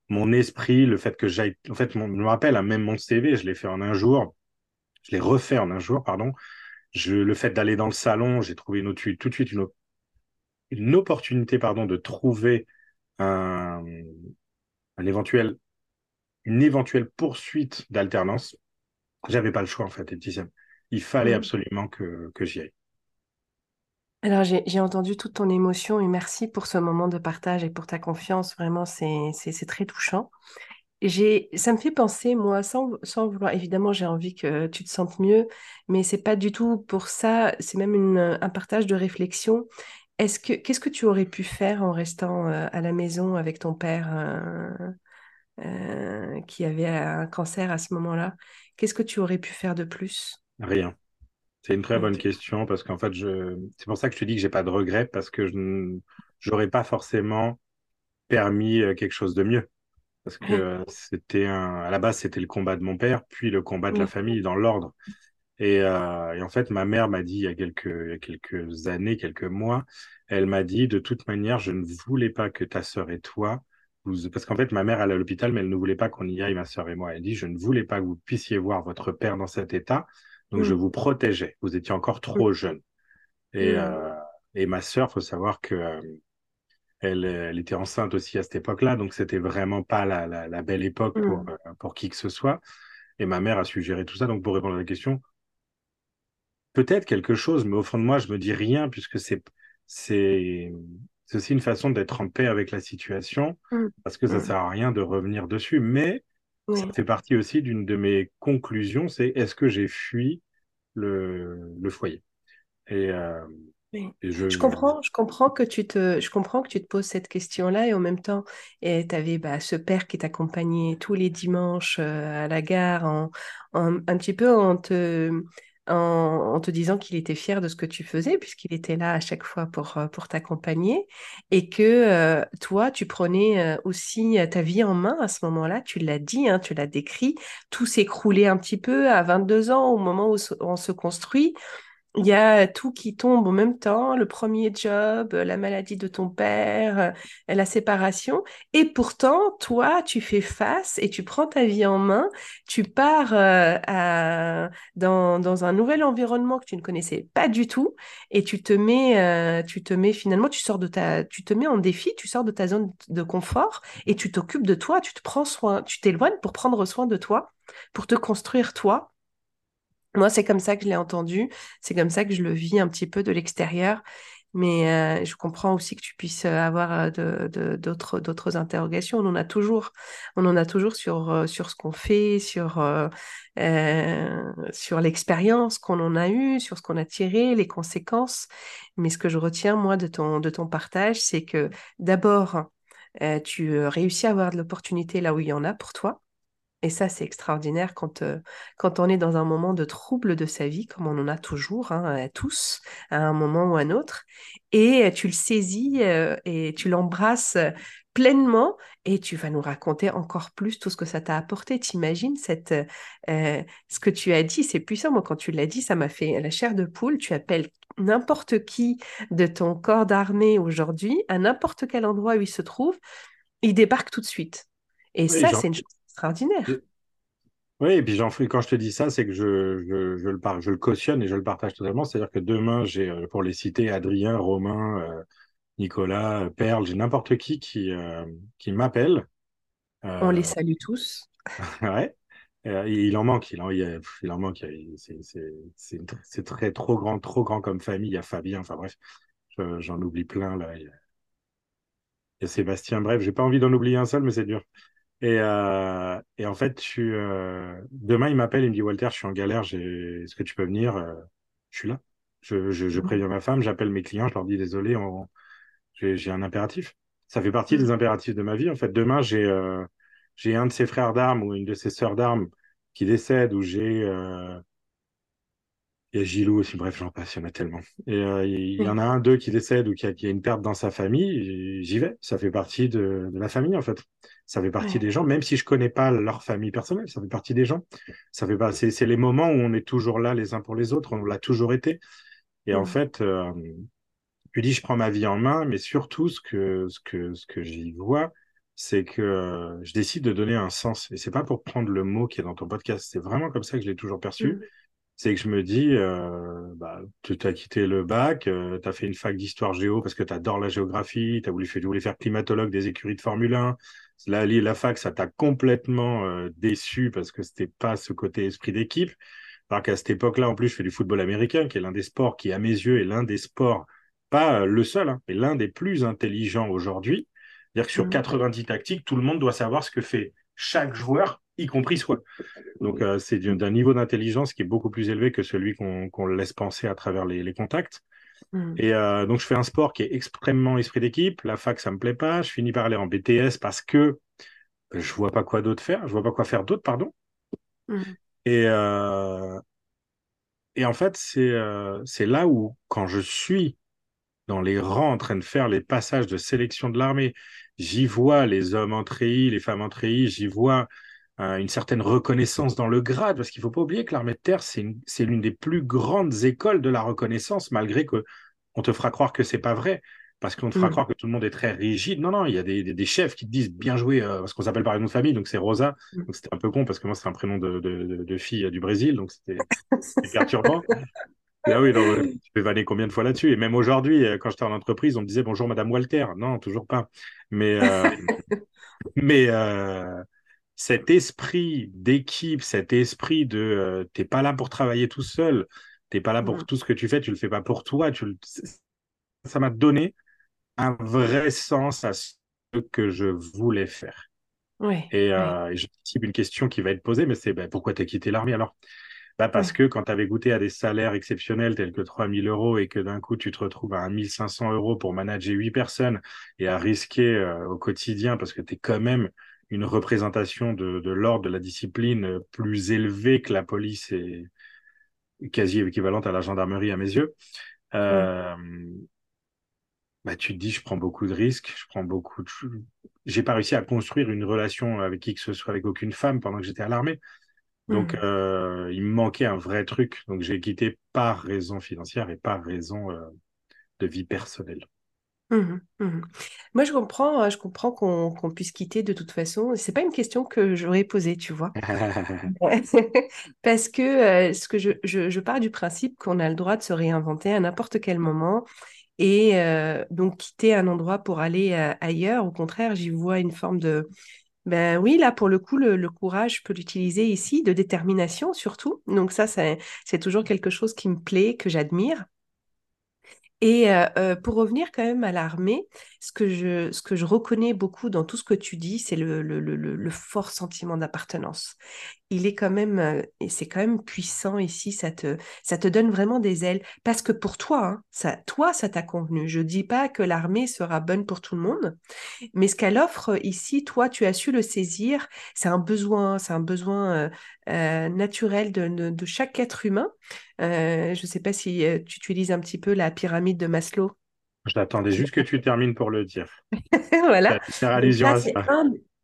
[SPEAKER 3] mon esprit, le fait que j'aille, en fait, je me rappelle, hein, même mon CV, je l'ai fait en un jour je l'ai refait en un jour, pardon. Je, le fait d'aller dans le salon, j'ai trouvé une, tout de suite une, une opportunité pardon, de trouver un, un éventuel, une éventuelle poursuite d'alternance. J'avais pas le choix en fait, Il fallait mmh. absolument que, que j'y aille.
[SPEAKER 2] Alors, j'ai entendu toute ton émotion et merci pour ce moment de partage et pour ta confiance. Vraiment, c'est très touchant ça me fait penser, moi, sans, sans vouloir, évidemment, j'ai envie que tu te sentes mieux, mais c'est pas du tout pour ça, c'est même un partage de réflexion. Est-ce que, qu'est-ce que tu aurais pu faire en restant euh, à la maison avec ton père euh, euh, qui avait un cancer à ce moment-là? Qu'est-ce que tu aurais pu faire de plus?
[SPEAKER 3] Rien. C'est une très bonne question parce qu'en fait, je... c'est pour ça que je te dis que j'ai pas de regrets parce que je n'aurais pas forcément permis quelque chose de mieux. Parce que c'était un... à la base c'était le combat de mon père, puis le combat de la famille dans l'ordre. Et, euh, et, en fait, ma mère m'a dit il y, a quelques, il y a quelques années, quelques mois, elle m'a dit de toute manière, je ne voulais pas que ta sœur et toi, vous... parce qu'en fait, ma mère est à l'hôpital, mais elle ne voulait pas qu'on y aille, ma sœur et moi. Elle dit je ne voulais pas que vous puissiez voir votre père dans cet état, donc je vous protégeais. Vous étiez encore trop jeune. Et, euh, et ma sœur, faut savoir que euh, elle, elle, était enceinte aussi à cette époque-là, donc c'était vraiment pas la, la, la belle époque pour, mmh. euh, pour qui que ce soit. Et ma mère a suggéré tout ça. Donc pour répondre à la question, peut-être quelque chose, mais au fond de moi, je me dis rien puisque c'est c'est c'est aussi une façon d'être en paix avec la situation mmh. parce que ça mmh. sert à rien de revenir dessus. Mais ça fait partie aussi d'une de mes conclusions, c'est est-ce que j'ai fui le, le foyer? Et euh,
[SPEAKER 2] je... comprends, je comprends que tu te, je comprends que tu te poses cette question-là et en même temps, tu avais bah, ce père qui t'accompagnait tous les dimanches euh, à la gare, en, un petit peu en te, en, te disant qu'il était fier de ce que tu faisais puisqu'il était là à chaque fois pour, euh, pour t'accompagner et que euh, toi, tu prenais aussi ta vie en main à ce moment-là. Tu l'as dit, hein, tu l'as décrit. Tout s'écroulait un petit peu à 22 ans au moment où on se construit il y a tout qui tombe en même temps, le premier job, la maladie de ton père, euh, la séparation. Et pourtant, toi, tu fais face et tu prends ta vie en main, tu pars euh, dans, un nouvel environnement que tu ne connaissais pas du tout. Et tu te mets, euh, tu te mets finalement, tu sors de ta, tu te mets en défi, tu sors de ta zone de confort et tu t'occupes de toi, tu te prends soin, tu t'éloignes pour prendre soin de toi, pour te construire toi moi, c'est comme ça que je l'ai entendu, c'est comme ça que je le vis un petit peu de l'extérieur. Mais euh, je comprends aussi que tu puisses euh, avoir euh, d'autres interrogations. On en a toujours, on en a toujours sur ce qu'on fait, sur l'expérience qu'on en a eue, sur ce qu'on a tiré, les conséquences. Mais ce que je retiens moi de ton partage, c'est que d'abord tu réussis à avoir de l'opportunité là où il y en a pour toi. Et ça, c'est extraordinaire quand, euh, quand on est dans un moment de trouble de sa vie, comme on en a toujours, hein, tous, à un moment ou à un autre. Et tu le saisis euh, et tu l'embrasses pleinement et tu vas nous raconter encore plus tout ce que ça t'a apporté. T'imagines cette, euh, ce que tu as dit, c'est puissant. Moi, quand tu l'as dit, ça m'a fait la chair de poule. Tu appelles n'importe qui de ton corps d'armée aujourd'hui, à n'importe quel endroit où il se trouve, il débarque tout de suite. Et ça, c'est une chose extraordinaire.
[SPEAKER 3] Oui, et puis j'en quand je te dis ça, c'est que je, je, je, le je le cautionne et je le partage totalement. C'est-à-dire que demain, j'ai, euh, pour les citer, Adrien, Romain, euh, Nicolas, euh, Perle, j'ai n'importe qui qui, qui m'appelle.
[SPEAKER 2] On les salue tous.
[SPEAKER 3] ouais. il en manque, il en, il, en manque. C'est très trop grand, trop grand comme famille. Il y a Fabien, enfin bref, j'en oublie plein là. Il y a, Sébastien, bref, j'ai pas envie d'en oublier un seul, mais c'est dur. Et, euh, et en fait, tu, euh, demain, il m'appelle, il me dit Walter, je suis en galère, est-ce que tu peux venir euh, Je suis là. Je, je, je préviens ma femme, j'appelle mes clients, je leur dis désolé, on... j'ai un impératif. Ça fait partie des mm. impératifs de ma vie. En fait, demain, j'ai euh, j'ai un de ses frères d'armes ou une de ses sœurs d'armes qui décède, ou j'ai euh, il y a Gilou aussi, bref, j'en passe, il y en a tellement. Et euh, il y en a un, deux qui décèdent ou qui a, qui a une perte dans sa famille, j'y vais. Ça fait partie de, de, la famille, en fait. Ça fait partie des gens, même si je connais pas leur famille personnelle, ça fait partie des gens. Ça fait pas, c'est, les moments où on est toujours là les uns pour les autres, on l'a toujours été. Et en fait, euh, tu dis, je prends ma vie en main, mais surtout, ce que, ce que, ce que j'y vois, c'est que euh, je décide de donner un sens. Et c'est pas pour prendre le mot qui est dans ton podcast, c'est vraiment comme ça que je l'ai toujours perçu. Mm c'est que je me dis, euh, bah, tu as quitté le bac, euh, tu as fait une fac d'histoire géo parce que tu adores la géographie, tu voulu, voulu faire climatologue des écuries de Formule 1. La, la fac, ça t'a complètement euh, déçu parce que c'était pas ce côté esprit d'équipe. Alors qu'à cette époque-là, en plus, je fais du football américain, qui est l'un des sports qui, à mes yeux, est l'un des sports, pas le seul, hein, mais l'un des plus intelligents aujourd'hui. C'est-à-dire que sur 90 mmh. tactiques, tout le monde doit savoir ce que fait chaque joueur y compris soi. Donc, euh, c'est d'un niveau d'intelligence qui est beaucoup plus élevé que celui qu'on laisse penser à travers les, contacts. Hmm. Et euh, donc, je fais un sport qui est extrêmement esprit d'équipe. La fac, ça me plaît pas. Je finis par aller en BTS parce que je vois pas quoi d'autre faire. Je vois pas quoi faire d'autre, pardon. Hmm. Et, euh, et en fait, c'est là où, quand je suis dans les rangs en train de faire les passages de sélection de l'armée, j'y vois les hommes en treillis, les femmes en treillis, j'y vois une certaine reconnaissance dans le grade, parce qu'il ne faut pas oublier que l'armée de terre, c'est l'une des plus grandes écoles de la reconnaissance, malgré qu'on te fera croire que c'est pas vrai, parce qu'on te fera mm. croire que tout le monde est très rigide. Non, non, il y a des, des, chefs qui te disent bien joué, euh, parce qu'on s'appelle par une autre famille, donc c'est Rosa. Mm. Donc c'était un peu con, parce que moi, c'est un prénom de, de, de, fille du Brésil, donc c'était perturbant. Ah oui, tu peux vanner combien de fois là-dessus Et même aujourd'hui, euh, quand j'étais en entreprise, on me disait bonjour Madame Walter. Non, toujours pas. Mais, euh, mais cet esprit d'équipe, cet esprit de euh, t'es pas là pour travailler tout seul, t'es pas là pour tout ce que tu fais, tu le fais pas pour toi. Tu Ça m'a donné un vrai sens à ce que je voulais faire. et, euh, je cible une question qui va être posée, mais c'est ben, pourquoi tu as quitté l'armée alors? Bah Parce que quand tu avais goûté à des salaires exceptionnels tels que 3000 euros et que d'un coup tu te retrouves à 1500 euros pour manager 8 personnes et à risquer euh, au quotidien parce que tu es quand même une représentation de, de l'ordre de la discipline plus élevée que la police et quasi équivalente à la gendarmerie à mes yeux. Euh, bah, tu te dis, je prends beaucoup de risques, je prends beaucoup de... J'ai pas réussi à construire une relation avec qui que ce soit, avec aucune femme pendant que j'étais à l'armée. Donc, euh, il me manquait un vrai truc. Donc, j'ai quitté par raison financière et par raison euh, de vie personnelle.
[SPEAKER 2] Mmh mmh Moi, je comprends, hein, je comprends qu'on puisse quitter de toute façon. C'est pas une question que j'aurais posée, tu vois. Parce que, euh, ce que je, je, pars du principe qu'on a le droit de se réinventer à n'importe quel moment et euh, donc quitter un endroit pour aller euh, ailleurs. Au contraire, j'y vois une forme de, ben oui, là, pour le coup, le, le courage, je peux l'utiliser ici, de détermination surtout. Donc ça, c'est toujours quelque chose qui me plaît, que j'admire. Et euh, euh, pour revenir quand même à l'armée, ce, que je, ce que je reconnais beaucoup dans tout ce que tu dis, c'est le, le, le, le, fort sentiment d'appartenance il est quand même, euh, et c'est quand même puissant ici, ça te, ça te donne vraiment des ailes. Parce que pour toi, hein, ça, toi, ça t'a convenu. Je dis pas que l'armée sera bonne pour tout le monde, mais ce qu'elle offre ici, toi, tu as su le saisir. C'est un besoin, c'est un besoin euh, euh, naturel de, de, chaque être humain. je ne sais pas si tu utilises un petit peu la pyramide de Maslow.
[SPEAKER 3] Je l'attendais juste que tu termines pour le dire.
[SPEAKER 2] voilà. Faire allusion à ça.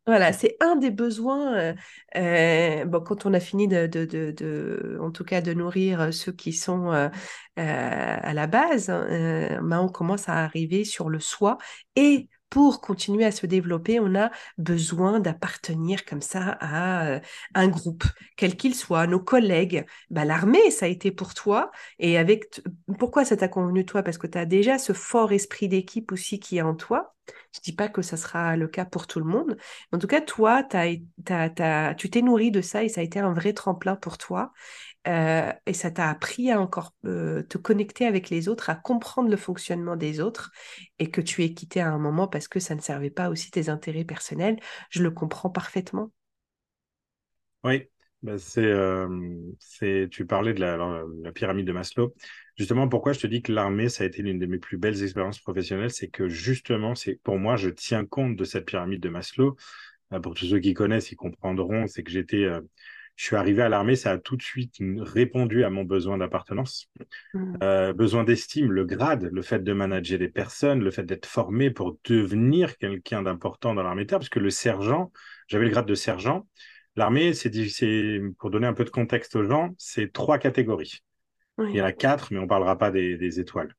[SPEAKER 2] Voilà, c'est un des besoins. Euh, euh, bon, quand on a fini de, de, de, en tout cas, de nourrir ceux qui sont euh, à la base, hein, ben, on commence à arriver sur le soi et pour continuer à se développer, on a besoin d'appartenir comme ça à euh, un groupe, quel qu'il soit, nos collègues. Bah, L'armée, ça a été pour toi. Et avec pourquoi ça t'a convenu toi? Parce que tu as déjà ce fort esprit d'équipe aussi qui est en toi. Je dis pas que ça sera le cas pour tout le monde. En tout cas, toi, tu t'es nourri de ça et ça a été un vrai tremplin pour toi. euh, et ça t'a appris à encore euh, te connecter avec les autres, à comprendre le fonctionnement des autres et que tu es quitté à un moment parce que ça ne servait pas aussi tes intérêts personnels. Je le comprends parfaitement.
[SPEAKER 3] Oui, bah, c'est, tu parlais de la, la, pyramide de Maslow. Justement, pourquoi je te dis que l'armée, ça a été l'une de mes plus belles expériences professionnelles, c'est que justement, c'est pour moi, je tiens compte de cette pyramide de Maslow. Pour tous ceux qui connaissent, ils comprendront, c'est que j'étais je suis arrivé à l'armée, ça a tout de suite répondu à mon besoin d'appartenance, mmh. euh, besoin d'estime, le grade, le fait de manager des personnes, le fait d'être formé pour devenir quelqu'un d'important dans l'armée terre, parce que le sergent, j'avais le grade de sergent. L'armée, c'est pour donner un peu de contexte aux gens, c'est trois catégories. Il y en a quatre, mais on ne parlera pas des, des étoiles.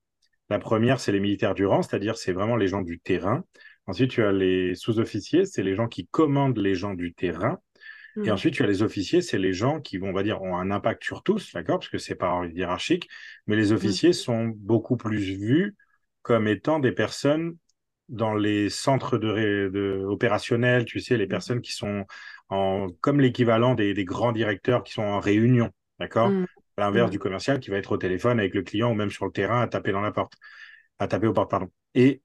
[SPEAKER 3] La première, c'est les militaires du rang, c'est-à-dire c'est vraiment les gens du terrain. Ensuite, tu as les sous-officiers, c'est les gens qui commandent les gens du terrain. Et ensuite, tu as les officiers, c'est les gens qui vont, on va dire, ont un impact sur tous, d'accord, parce que c'est pas hiérarchique, mais les officiers sont beaucoup plus vus comme étant des personnes dans les centres de, opérationnels, tu sais, les personnes qui sont en, comme l'équivalent des, grands directeurs qui sont en réunion, d'accord À l'inverse du commercial qui va être au téléphone avec le client ou même sur le terrain à taper dans la porte, à taper aux portes, pardon. Et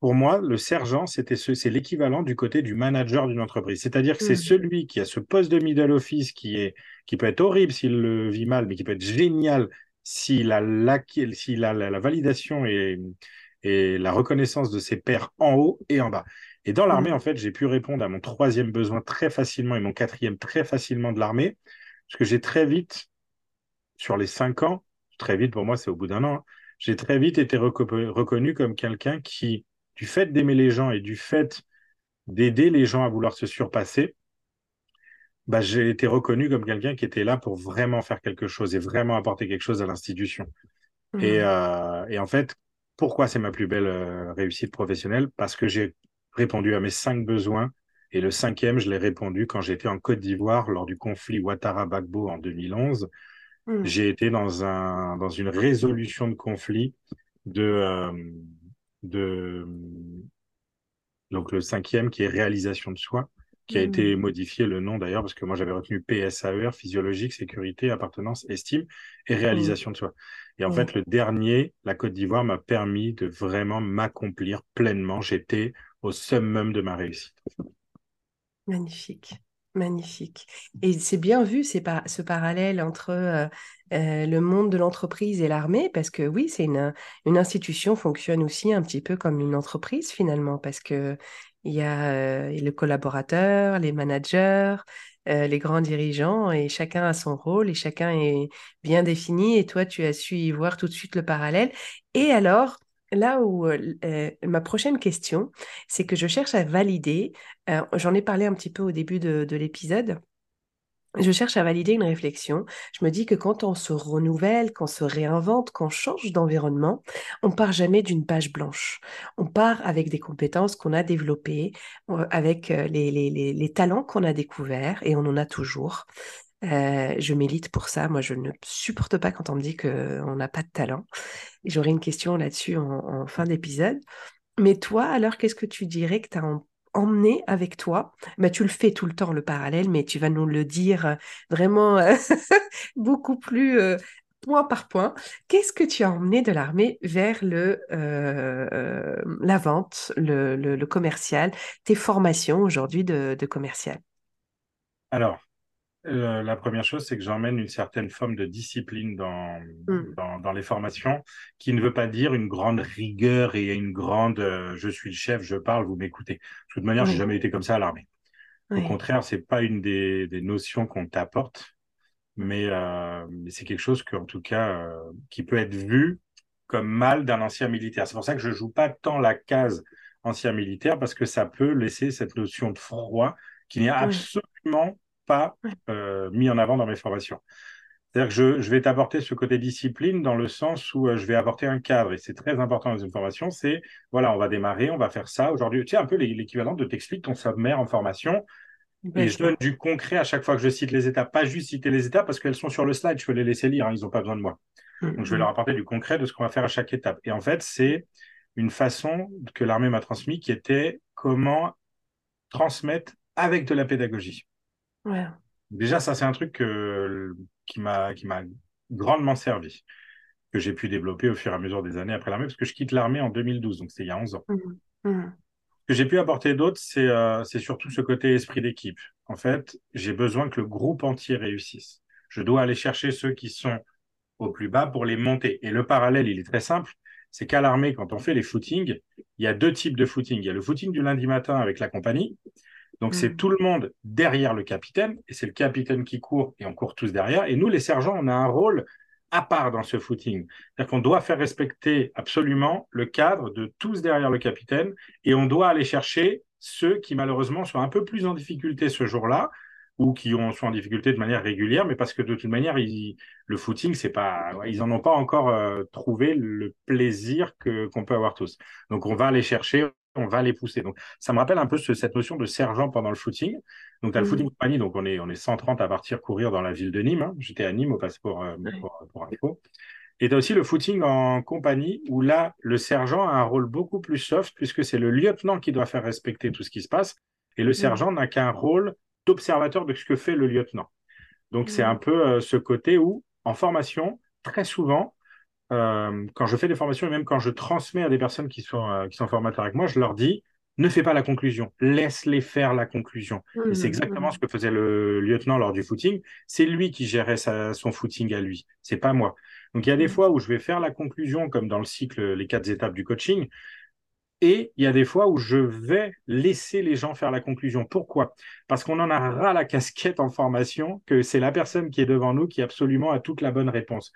[SPEAKER 3] pour moi, le sergent, c'était c'est l'équivalent du côté du manager d'une entreprise. C'est-à-dire que c'est mmh. celui qui a ce poste de middle office qui, est, qui peut être horrible s'il le vit mal, mais qui peut être génial s'il a, la, s'il a la, validation et, et la reconnaissance de ses pairs en haut et en bas. Et dans l'armée, mmh. en fait, j'ai pu répondre à mon troisième besoin très facilement et mon quatrième très facilement de l'armée, parce que j'ai très vite, sur les cinq ans, très vite pour moi, c'est au bout d'un an, hein, j'ai très vite été reconnu comme quelqu'un qui du fait d'aimer les gens et du fait d'aider les gens à vouloir se surpasser, bah, j'ai été reconnu comme quelqu'un qui était là pour vraiment faire quelque chose et vraiment apporter quelque chose à l'institution. Et, mmh. euh, et, en fait, pourquoi c'est ma plus belle euh, réussite professionnelle? Parce que j'ai répondu à mes cinq besoins et le cinquième, je l'ai répondu quand j'étais en Côte d'Ivoire lors du conflit Ouattara-Bagbo en 2011. Mmh. J'ai été dans, un, dans une résolution de conflit de, euh, de donc le cinquième qui est réalisation de soi, qui a été mmh. modifié le nom d'ailleurs parce que moi j'avais retenu PSAER, physiologique, sécurité, appartenance, estime et mmh. réalisation de soi. Et en fait le dernier, la Côte d'Ivoire m'a permis de vraiment m'accomplir pleinement. J'étais au summum de ma réussite.
[SPEAKER 2] Magnifique. Magnifique. Et c'est bien vu ce parallèle entre euh, euh, le monde de l'entreprise et l'armée, parce que oui, c'est une, institution fonctionne aussi un petit peu comme une entreprise finalement, parce que il y a euh, le collaborateur, les managers, les grands dirigeants, et chacun a son rôle et chacun est bien défini. Et toi, tu as su y voir tout de suite le parallèle. Et alors, là où ma prochaine question, c'est que je cherche à valider, j'en ai parlé un petit peu au début de, l'épisode, je cherche à valider une réflexion. Je me dis que quand on se renouvelle, qu'on se réinvente, qu'on change d'environnement, on part jamais d'une page blanche. On part avec des compétences qu'on a développées, avec les talents qu'on a découverts, et on en a toujours. Je milite pour ça. Moi, je ne supporte pas quand on me dit qu'on n'a pas de talent. J'aurai une question là-dessus en, fin d'épisode. Mais toi, alors, qu'est-ce que tu dirais que tu as emmené avec toi? Bah, Tu le fais tout le temps, le parallèle, mais tu vas nous le dire vraiment beaucoup plus point par point. Qu'est-ce que tu as emmené de l'armée vers le, la vente, le, commercial, tes formations aujourd'hui de, de commercial?
[SPEAKER 3] Alors, euh, la première chose, c'est que j'emmène une certaine forme de discipline hmm. dans, dans, les formations, qui ne veut pas dire une grande rigueur et une grande euh, je suis le chef, je parle, vous m'écoutez. De toute manière, je j'ai jamais été comme ça à l'armée. Au contraire, c'est pas une des, notions qu'on t'apporte, euh, mais, c'est quelque chose en tout cas, qui peut être vu comme mal d'un ancien militaire. C'est pour ça que je joue pas tant la case ancien militaire, parce que ça peut laisser cette notion de froid qui n'est absolument pas euh, mis en avant dans mes formations. C'est-à-dire que je, vais t'apporter ce côté discipline dans le sens où euh, je vais apporter un cadre, et c'est très important dans une formation, c'est, voilà, on va démarrer, on va faire ça. Aujourd'hui, tu sais, un peu l'équivalent de t'explique ton sommaire en formation, et je donne du concret à chaque fois que je cite les étapes, pas juste citer les étapes parce qu'elles sont sur le slide, je peux les laisser lire, hein, ils n'ont pas besoin de moi. Mm, Donc je vais mm. leur apporter du concret de ce qu'on va faire à chaque étape. Et en fait, c'est une façon que l'armée m'a transmis qui était comment transmettre avec de la pédagogie. Déjà, ça, c'est un truc qui m'a grandement servi, que j'ai pu développer au fur et à mesure des années après l'armée, parce que je quitte l'armée en 2012, donc c'est il y a 11 ans. Mmh. Mmh. Ce que j'ai pu apporter d'autre, euh, c'est surtout ce côté esprit d'équipe. En fait, j'ai besoin que le groupe entier réussisse. Je dois aller chercher ceux qui sont au plus bas pour les monter. Et le parallèle, il est très simple. C'est qu'à l'armée, quand on fait les footings, il y a deux types de footing. Il y a le footing du lundi matin avec la compagnie. Donc, c'est mm. tout le monde derrière le capitaine, et c'est le capitaine qui court, et on court tous derrière. Et nous, les sergents, on a un rôle à part dans ce footing. C'est-à-dire qu'on doit faire respecter absolument le cadre de tous derrière le capitaine, et on doit aller chercher ceux qui, malheureusement, sont un peu plus en difficulté ce jour-là, ou qui ont, sont en difficulté de manière régulière, mais parce que de toute manière, le footing, c'est pas, ils n'en ont pas encore euh, trouvé le plaisir que, qu'on peut avoir tous. Donc, on va aller chercher, on va les pousser. Donc, ça me rappelle un peu cette notion de sergent pendant le footing. Donc, tu as le footing compagnie, donc on est, on est 130 à partir courir dans la ville de Nîmes. Hein. J'étais à Nîmes au passeport euh, pour, pour, info. Et tu as aussi le footing en compagnie, où là, le sergent a un rôle beaucoup plus soft, puisque c'est le lieutenant qui doit faire respecter tout ce qui se passe. Et le mmh. sergent n'a qu'un rôle d'observateur de ce que fait le lieutenant. Donc, c'est mm. un peu euh, ce côté où, en formation, très souvent, euh, quand je fais des formations et même quand je transmets à des personnes qui sont, euh, qui sont formateurs avec moi, je leur dis ne fais pas la conclusion, laisse-les faire la conclusion. Et c'est mm, exactement mm. ce que faisait le lieutenant lors du footing. C'est lui qui gérait son footing à lui, c'est pas moi. Donc il y a des fois où je vais faire la conclusion, comme dans le cycle Les quatre étapes du coaching, et il y a des fois où je vais laisser les gens faire la conclusion. Pourquoi? Parce qu'on en a ras la casquette en formation que c'est la personne qui est devant nous qui absolument a toute la bonne réponse.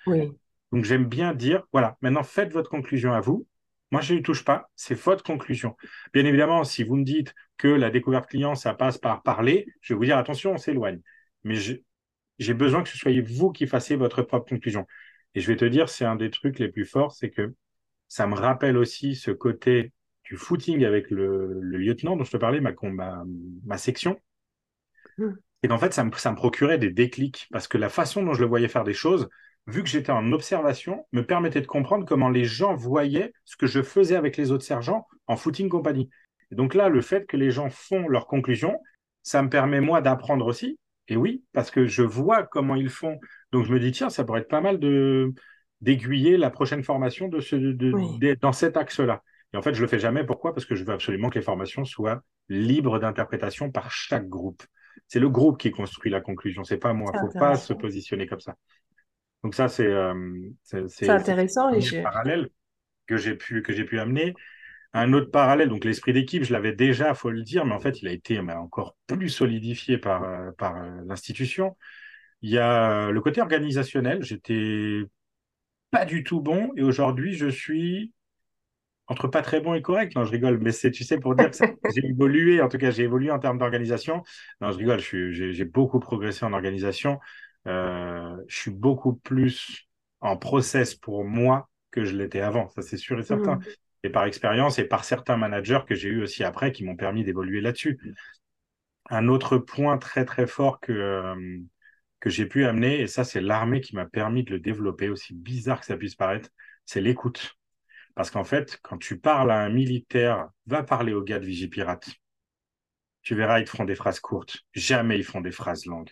[SPEAKER 3] Donc j'aime bien dire, voilà, maintenant faites votre conclusion à vous. Moi, je ne touche pas, c'est votre conclusion. Bien évidemment, si vous me dites que la découverte client, ça passe par parler, je vais vous dire, attention, on s'éloigne. Mais j'ai besoin que ce soyez vous qui fassiez votre propre conclusion. Et je vais te dire, c'est un des trucs les plus forts, c'est que ça me rappelle aussi ce côté du footing avec le, lieutenant dont je te parlais, ma, ma, section, hmm. et qu'en fait, ça me, ça me procurait des déclics parce que la façon dont je le voyais faire des choses, vu que j'étais en observation, me permettait de comprendre comment les gens voyaient ce que je faisais avec les autres sergents en footing compagnie. Et donc là, le fait que les gens font leurs conclusions, ça me permet moi d'apprendre aussi. Et oui, parce que je vois comment ils font. Donc je me dis, tiens, ça pourrait être pas mal de d'aiguiller la prochaine formation de ce, de, dans cet axe-là. Et en fait, je le fais jamais. Pourquoi? Parce que je veux absolument que les formations soient libres d'interprétation par chaque groupe. C'est le groupe qui construit la conclusion. C'est pas moi. Il faut pas se positionner comme ça. Donc ça, c'est euh,
[SPEAKER 2] c'est intéressant.
[SPEAKER 3] Un parallèle que j'ai pu que j'ai pu amener. Un autre parallèle, donc l'esprit d'équipe, je l'avais déjà, faut le dire, mais en fait, il a été encore plus solidifié par euh, par euh, l'institution. Il y a le côté organisationnel. J'étais pas du tout bon et aujourd'hui, je suis entre pas très bon et correct. Non, je rigole, mais c'est, tu sais, pour dire que j'ai évolué, en tout cas, j'ai évolué en termes d'organisation. Non, je rigole, j'ai beaucoup progressé en organisation. Euh, je suis beaucoup plus en process pour moi que je l'étais avant, ça c'est sûr et certain. Mmh. Et par expérience et par certains managers que j'ai eu aussi après qui m'ont permis d'évoluer là-dessus. Un autre point très très fort que, euh, que j'ai pu amener, et ça c'est l'armée qui m'a permis de le développer, aussi bizarre que ça puisse paraître, c'est l'écoute. Parce qu'en fait, quand tu parles à un militaire, va parler aux gars de Vigipirate. Tu verras, ils te feront des phrases courtes. Jamais ils font des phrases longues.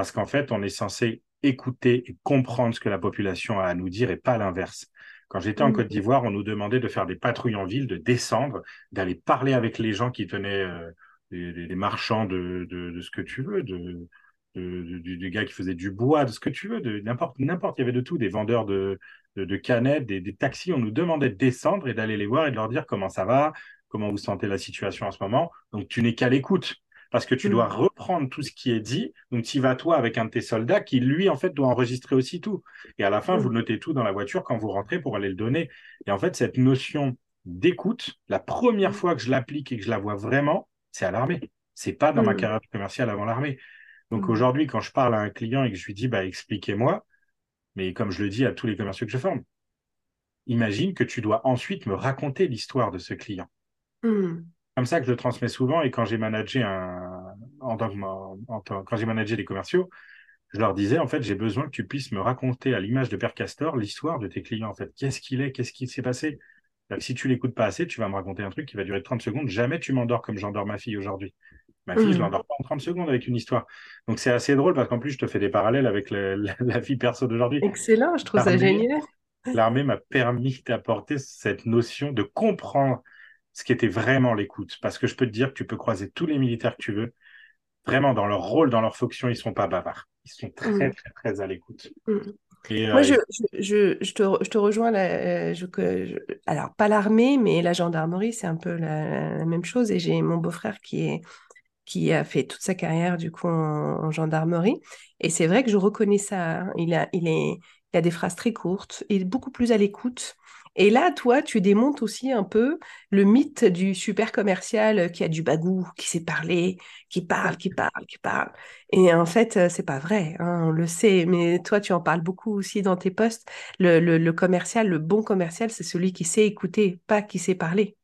[SPEAKER 3] Parce qu'en fait, on est censé écouter et comprendre ce que la population a à nous dire et pas l'inverse. Quand j'étais en mmh. Côte d'Ivoire, on nous demandait de faire des patrouilles en ville, de descendre, d'aller parler avec les gens qui tenaient euh, des, marchands de, de, ce que tu veux, de, du, gars qui faisait du bois, de ce que tu veux, de n'importe, n'importe. Il y avait de tout, des vendeurs de, de, canettes, des, taxis. On nous demandait de descendre et d'aller les voir et de leur dire comment ça va, comment vous sentez la situation en ce moment. Donc, tu n'es qu'à l'écoute parce que tu dois mm. reprendre tout ce qui est dit. Donc, tu vas toi avec un de tes soldats qui, lui, en fait, doit enregistrer aussi tout. Et à la fin, mm. vous notez tout dans la voiture quand vous rentrez pour aller le donner. Et en fait, cette notion d'écoute, la première mm. fois que je l'applique et que je la vois vraiment, c'est à l'armée. C'est pas dans ma carrière commerciale avant l'armée. Donc aujourd'hui, quand je parle à un client et que je lui dis, bah, expliquez-moi, mais comme je le dis à tous les commerciaux que je forme, imagine que tu dois ensuite me raconter l'histoire de ce client. Comme ça que je le transmets souvent et quand j'ai managé un, en quand j'ai managé des commerciaux, je leur disais en fait j'ai besoin que tu puisses me raconter à l'image de Père Castor l'histoire de tes clients en fait. Qu'est-ce qu'il est, qu'est-ce qui s'est passé? Si tu l'écoutes pas assez, tu vas me raconter un truc qui va durer 30 secondes. Jamais tu m'endors comme j'endors ma fille aujourd'hui. Ma fille, je
[SPEAKER 2] Mhm.
[SPEAKER 3] l'endors pas en 30 secondes avec une histoire. Donc c'est assez drôle parce qu'en plus, je te fais des parallèles avec le- la, la vie perso d'aujourd'hui.
[SPEAKER 2] Excellent, je trouve ça génial.
[SPEAKER 3] l'armée m'a permis d'apporter cette notion de comprendre ce qu'était vraiment l'écoute. Parce que je peux te dire que tu peux croiser tous les militaires que tu veux. Vraiment, dans leur rôle, dans leur fonction, ils sont pas bavards. Ils sont très,
[SPEAKER 2] Mhm.
[SPEAKER 3] très, très à l'écoute. Et,
[SPEAKER 2] Moi,
[SPEAKER 3] euh,
[SPEAKER 2] je, te, je te rejoins là, euh, alors pas l'armée, mais la gendarmerie, c'est un peu la, la même chose. Et j'ai mon beau-frère qui est, qui a fait toute sa carrière du coup en, en gendarmerie. Et c'est vrai que je reconnais ça. hein. Il a, il est, il a des phrases très courtes, il est beaucoup plus à l'écoute. Et là, toi, tu démontes aussi un peu le mythe du super commercial qui a du bagou, qui sait parler, qui parle, qui parle, qui parle. Et en fait, euh, c'est pas vrai, hein, on le sait. Mais toi, tu en parles beaucoup aussi dans tes posts. Le, le, le commercial, le bon commercial, c'est celui qui sait écouter, pas qui sait parler.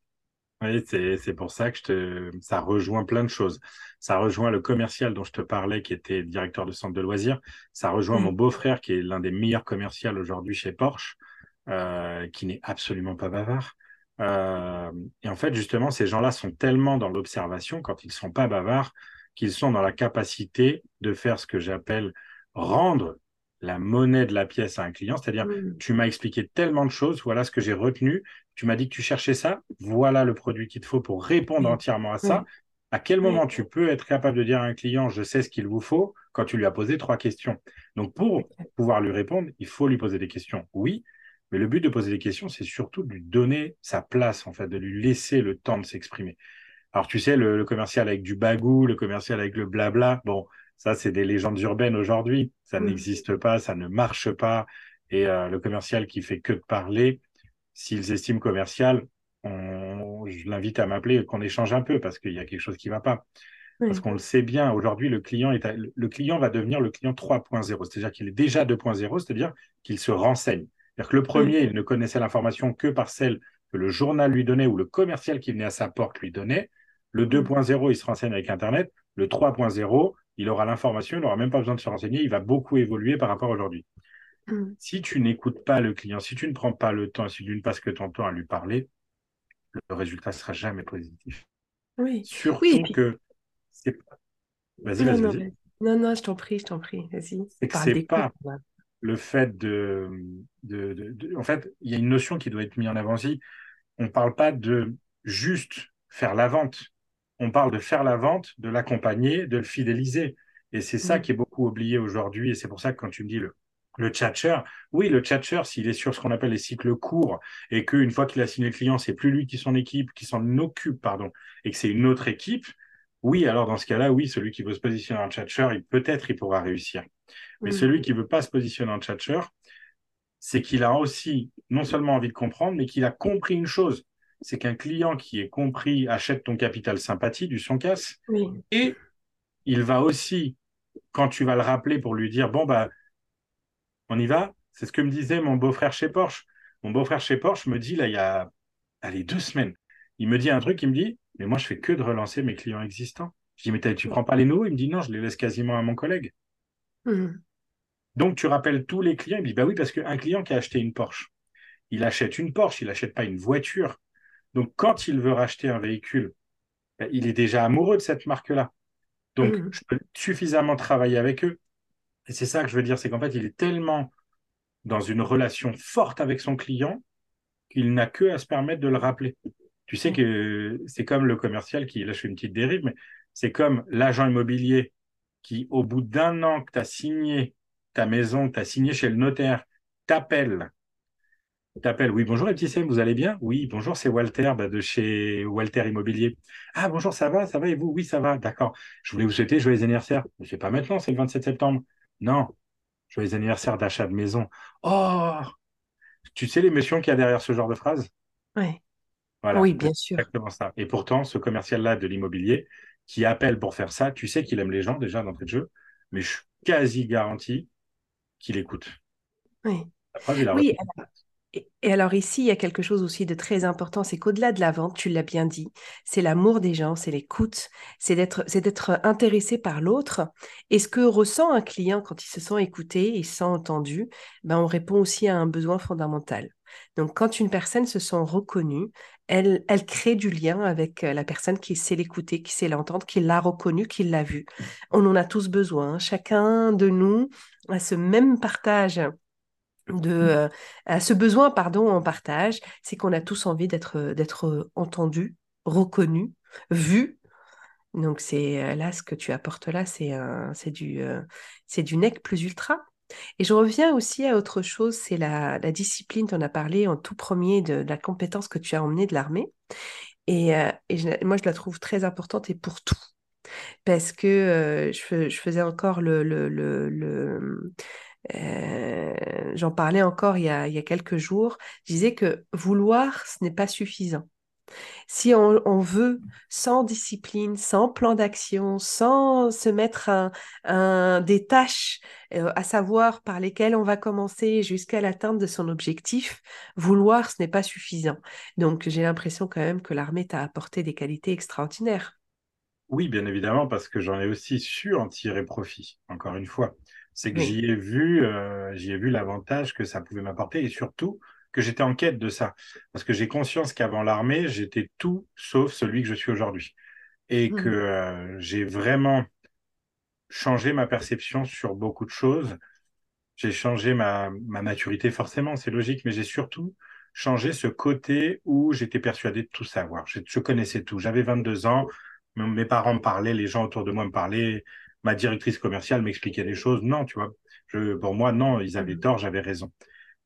[SPEAKER 3] Oui, c'est, pour ça que je te, ça rejoint plein de choses. Ça rejoint le commercial dont je te parlais, qui était directeur de centre de loisirs. Ça rejoint mon beau-frère, qui est l'un des meilleurs commerciaux aujourd'hui chez Porsche, euh, qui n'est absolument pas bavard. Euh, et en fait, justement, ces gens-là sont tellement dans l'observation, quand ils sont pas bavards, qu'ils sont dans la capacité de faire ce que j'appelle rendre la monnaie de la pièce à un client. C'est-à-dire,
[SPEAKER 2] Mm.
[SPEAKER 3] tu m'as expliqué tellement de choses, voilà ce que j'ai retenu. Tu m'as dit que tu cherchais ça, voilà le produit qu'il te faut pour répondre
[SPEAKER 2] Oui.
[SPEAKER 3] entièrement à ça.
[SPEAKER 2] Oui.
[SPEAKER 3] À quel moment tu peux être capable de dire à un client, je sais ce qu'il vous faut, quand tu lui as posé trois questions. Donc, pour pouvoir lui répondre, il faut lui poser des questions. Oui, mais le but de poser des questions, c'est surtout de lui donner sa place, en fait, de lui laisser le temps de s'exprimer. Alors, tu sais, le, le commercial avec du bagou, le commercial avec le blabla, bon, ça, c'est des légendes urbaines aujourd'hui. Ça
[SPEAKER 2] Mm.
[SPEAKER 3] n'existe pas, ça ne marche pas. Et euh, le commercial qui fait que de parler, s'ils estiment commercial, on- je l'invite à m'appeler qu'on échange un peu parce qu'il y a quelque chose qui ne va pas. Parce qu'on le sait bien, aujourd'hui, le client est à- le client va devenir le client 3.0, c'est-à-dire qu'il est déjà 2.0, c'est-à-dire qu'il se renseigne. C'est-à-dire que le premier, il ne connaissait l'information que par celle que le journal lui donnait ou le commercial qui venait à sa porte lui donnait. Le 2.0, il se renseigne avec Internet. Le 3.0, il aura l'information, il n'aura même pas besoin de se renseigner, il va beaucoup évoluer par rapport à aujourd'hui.
[SPEAKER 2] Mm.
[SPEAKER 3] Si tu n'écoutes pas le client, si tu ne prends pas le temps, si tu ne passes que ton temps à lui parler, le résultat sera jamais positif.
[SPEAKER 2] Oui.
[SPEAKER 3] Surtout
[SPEAKER 2] Oui, puis-
[SPEAKER 3] que c'est Vas-y, vas-y,
[SPEAKER 2] non,
[SPEAKER 3] vas-y.
[SPEAKER 2] non, non, je t'en prie, je t'en prie, vas-y.
[SPEAKER 3] C'est que c'est pas. Le fait de, de, de- de- En fait, il y a une notion qui doit être mise en avant aussi. On ne parle pas de juste faire la vente. On parle de faire la vente, de l'accompagner, de le fidéliser. Et c'est ça
[SPEAKER 2] Mm.
[SPEAKER 3] qui est beaucoup oublié aujourd'hui. Et c'est pour ça que quand tu me dis le, le tchatcher, oui, le tchatcher, s'il est sur ce qu'on appelle les cycles courts et qu'une fois qu'il a signé le client, c'est plus lui qui s'en équipe, qui s'en occupe, pardon, et que c'est une autre équipe, oui, alors dans ce cas-là, oui, celui qui veut se positionner en tchatcher, il peut-être il pourra réussir. Mais
[SPEAKER 2] Mm.
[SPEAKER 3] celui qui veut pas se positionner en tchatcher, c'est qu'il a aussi non seulement envie de comprendre, mais qu'il a compris une chose. C'est qu'un client qui est compris achète ton capital sympathie du son casse
[SPEAKER 2] Oui.
[SPEAKER 3] et il va aussi, quand tu vas le rappeler pour lui dire, bon, bah, on y va, c'est ce que me disait mon beau-frère chez Porsche. Mon beau-frère chez Porsche me dit, là, il y a, allez, deux semaines, il me dit un truc, il me dit, mais moi, je fais que de relancer mes clients existants. Je dis, mais tu prends pas les nouveaux? Il me dit, non, je les laisse quasiment à mon collègue.
[SPEAKER 2] Mm.
[SPEAKER 3] Donc, tu rappelles tous les clients. Il me dit, bah oui, parce qu'un client qui a acheté une Porsche, il achète une Porsche, il n'achète pas une voiture. Donc, quand il veut racheter un véhicule, ben, il est déjà amoureux de cette marque-là. Donc,
[SPEAKER 2] Mhm.
[SPEAKER 3] je peux suffisamment travailler avec eux. Et c'est ça que je veux dire, c'est qu'en fait, il est tellement dans une relation forte avec son client qu'il n'a que à se permettre de le rappeler. Tu sais que c'est comme le commercial qui, là je fais une petite dérive, mais c'est comme l'agent immobilier qui, au bout d'un an que tu as signé ta maison, que tu as signé chez le notaire, t'appelle. T'appelle, oui, bonjour Epticem, vous allez bien? Oui, bonjour, c'est Walter bah, de chez Walter Immobilier. Ah, bonjour, ça va, ça va, et vous? Oui, ça va, d'accord. Je voulais vous souhaiter joyeux anniversaire. Mais c'est pas maintenant, c'est le 27 septembre. Non, joyeux anniversaire d'achat de maison. Oh, tu sais l'émotion qu'il y a derrière ce genre de phrase?
[SPEAKER 2] Ouais.
[SPEAKER 3] Voilà,
[SPEAKER 2] Oui, bien sûr.
[SPEAKER 3] exactement ça. Et pourtant, ce commercial-là de l'immobilier qui appelle pour faire ça, tu sais qu'il aime les gens déjà d'entrée de jeu, mais je suis quasi garanti qu'il écoute.
[SPEAKER 2] Oui.
[SPEAKER 3] Il a
[SPEAKER 2] alors- et, alors ici, il y a quelque chose aussi de très important, c'est qu'au-delà de la vente, tu l'as bien dit, c'est l'amour des gens, c'est l'écoute, c'est d'être, intéressé par l'autre. Et ce que ressent un client quand il se sent écouté et se sent entendu, ben on répond aussi à un besoin fondamental. Donc, quand une personne se sent reconnue, elle, elle crée du lien avec la personne qui sait l'écouter, qui sait l'entendre, qui l'a reconnu, qui l'a vu. On en a tous besoin. Chacun de nous a ce même partage de à ce besoin pardon en partage, c'est qu'on a tous envie d'être d'être entendu, reconnu, vu. Donc c'est là ce que tu apportes là, c'est c'est du c'est du nec plus ultra. Et je reviens aussi à autre chose, c'est la, discipline, tu en as parlé en tout premier de, la compétence que tu as emmenée de l'armée. Et, et moi, je la trouve très importante et pour tout. Parce que je, je, faisais encore le, euh, j'en parlais encore il y, a, quelques jours, je disais que vouloir, ce n'est pas suffisant. Si on, veut sans discipline, sans plan d'action, sans se mettre un, des tâches euh, à savoir par lesquelles on va commencer jusqu'à l'atteinte de son objectif, vouloir, ce n'est pas suffisant. Donc j'ai l'impression quand même que l'armée t'a apporté des qualités extraordinaires.
[SPEAKER 3] Oui, bien évidemment, parce que j'en ai aussi su en tirer profit, encore une fois c'est que j'y ai vu, euh, j'y ai vu l'avantage que ça pouvait m'apporter et surtout que j'étais en quête de ça. Parce que j'ai conscience qu'avant l'armée, j'étais tout sauf celui que je suis aujourd'hui. Et que mmh. euh, j'ai vraiment changé ma perception sur beaucoup de choses. J'ai changé ma, ma maturité, forcément, c'est logique, mais j'ai surtout changé ce côté où j'étais persuadé de tout savoir. Je, je connaissais tout. J'avais 22 ans, mes parents me parlaient, les gens autour de moi me parlaient ma directrice commerciale m'expliquait des choses. Non, tu vois, je, pour moi, non, ils avaient mmh. tort, j'avais raison.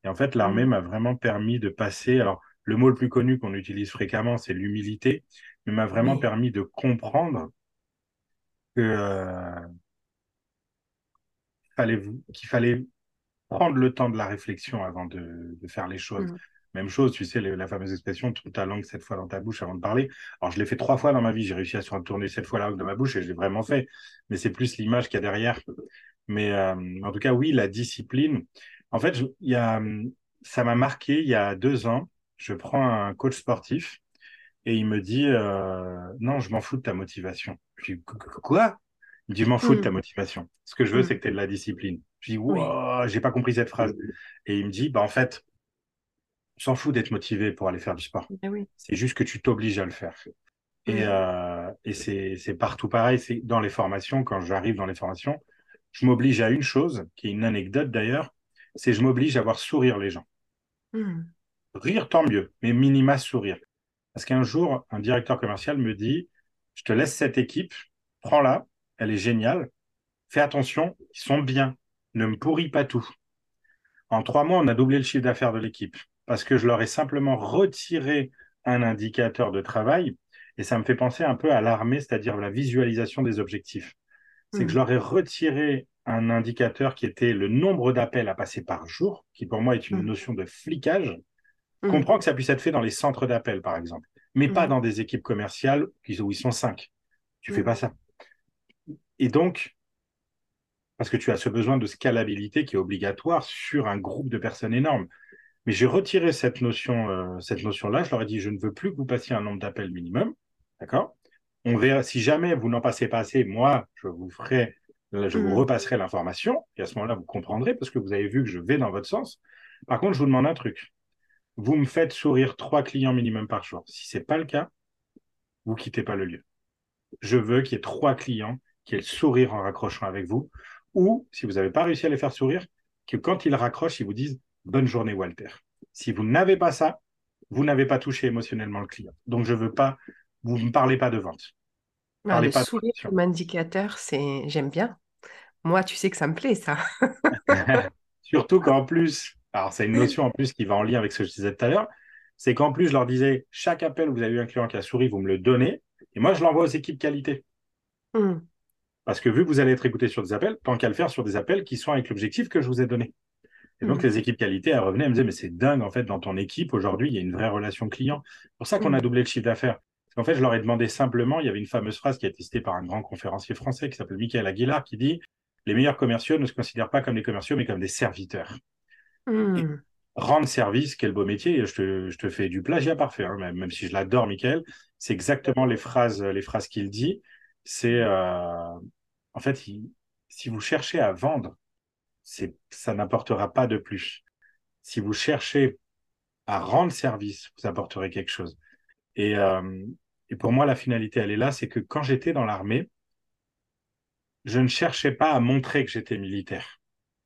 [SPEAKER 3] Et en fait, l'armée mmh. m'a vraiment permis de passer. Alors, le mot le plus connu qu'on utilise fréquemment, c'est l'humilité, mais m'a vraiment permis de comprendre que euh, fallait, qu'il fallait prendre le temps de la réflexion avant de, faire les choses. Mmh. Même chose, tu sais, la fameuse expression, toute ta langue cette fois dans ta bouche avant de parler. Alors, je l'ai fait trois fois dans ma vie. J'ai réussi à se retourner cette fois la langue dans ma bouche et je l'ai vraiment fait. Mais c'est plus l'image qu'il y a derrière. Mais euh, en tout cas, oui, la discipline. En fait, il y a, ça m'a marqué il y a deux ans. Je prends un coach sportif et il me dit euh, Non, je m'en fous de ta motivation. Je dis Quoi Il me dit Je m'en fous de ta hmm. motivation. Ce que je veux, hmm. c'est que tu aies de la discipline. Je dis Wow, j'ai pas compris cette phrase. Et il me dit Bah, en fait, s'en fout d'être motivé pour aller faire du sport.
[SPEAKER 2] Eh
[SPEAKER 3] c'est juste que tu t'obliges à le faire. Et, euh, et c'est partout pareil. C'est dans les formations, quand j'arrive dans les formations, je m'oblige à une chose, qui est une anecdote d'ailleurs, c'est je m'oblige à voir sourire les gens. Hmm. Rire, tant mieux, mais minima sourire. Parce qu'un jour, un directeur commercial me dit, je te laisse cette équipe, prends-la, elle est géniale, fais attention, ils sont bien, ne me pourris pas tout. En trois mois, on a doublé le chiffre d'affaires de l'équipe parce que je leur ai simplement retiré un indicateur de travail. Et ça me fait penser un peu à l'armée, c'est-à-dire la visualisation des objectifs. C'est que je hmm. leur ai retiré un indicateur qui était le nombre d'appels à passer par jour, qui pour moi est une hmm. notion de flicage. Je hmm. comprends que ça puisse être fait dans les centres d'appel, par exemple, mais pas dans des équipes commerciales où ils sont cinq. Tu fais pas ça. Et donc, parce que tu as ce besoin de scalabilité qui est obligatoire sur un groupe de personnes énormes. Mais j'ai retiré cette notion, euh, cette notion-là. Je leur ai dit, je ne veux plus que vous passiez un nombre d'appels minimum. D'accord? On verra. Si jamais vous n'en passez pas assez, moi, je vous ferai, je vous mm. repasserai l'information. Et à ce moment-là, vous comprendrez parce que vous avez vu que je vais dans votre sens. Par contre, je vous demande un truc. Vous me faites sourire trois clients minimum par jour. Si c'est pas le cas, vous quittez pas le lieu. Je veux qu'il y ait trois clients qui aient le sourire en raccrochant avec vous. Ou, si vous n'avez pas réussi à les faire sourire, que quand ils raccrochent, ils vous disent Bonne journée, Walter. Si vous n'avez pas ça, vous n'avez pas touché émotionnellement le client. Donc, je veux pas, vous ne me parlez pas de vente.
[SPEAKER 2] Ah, le sourire comme indicateur, c'est j'aime bien. Moi, tu sais que ça me plaît, ça.
[SPEAKER 3] Surtout qu'en plus, alors c'est une notion en plus qui va en lien avec ce que je disais tout à l'heure, c'est qu'en plus, je leur disais, chaque appel où vous avez eu un client qui a souri, vous me le donnez, et moi, je l'envoie aux équipes qualité. Hmm. Parce que vu que vous allez être écouté sur des appels, tant qu'à le faire sur des appels qui sont avec l'objectif que je vous ai donné. Et donc, mm. les équipes qualité, elles revenaient, elles me disaient, mais c'est dingue, en fait, dans ton équipe, aujourd'hui, il y a une vraie relation client. C'est pour ça qu'on a mm. doublé le chiffre d'affaires. Qu'en fait, je leur ai demandé simplement, il y avait une fameuse phrase qui a été citée par un grand conférencier français qui s'appelle Michael Aguilar, qui dit, les meilleurs commerciaux ne se considèrent pas comme des commerciaux, mais comme des serviteurs. Mm. Rendre service, quel beau métier. Je te, je te fais du plagiat parfait, hein, même, même, si je l'adore, Michael. C'est exactement les phrases, les phrases qu'il dit. C'est, euh, en fait, si vous cherchez à vendre, ça n'apportera pas de plus. Si vous cherchez à rendre service, vous apporterez quelque chose. Et, euh, et pour moi, la finalité, elle est là, c'est que quand j'étais dans l'armée, je ne cherchais pas à montrer que j'étais militaire.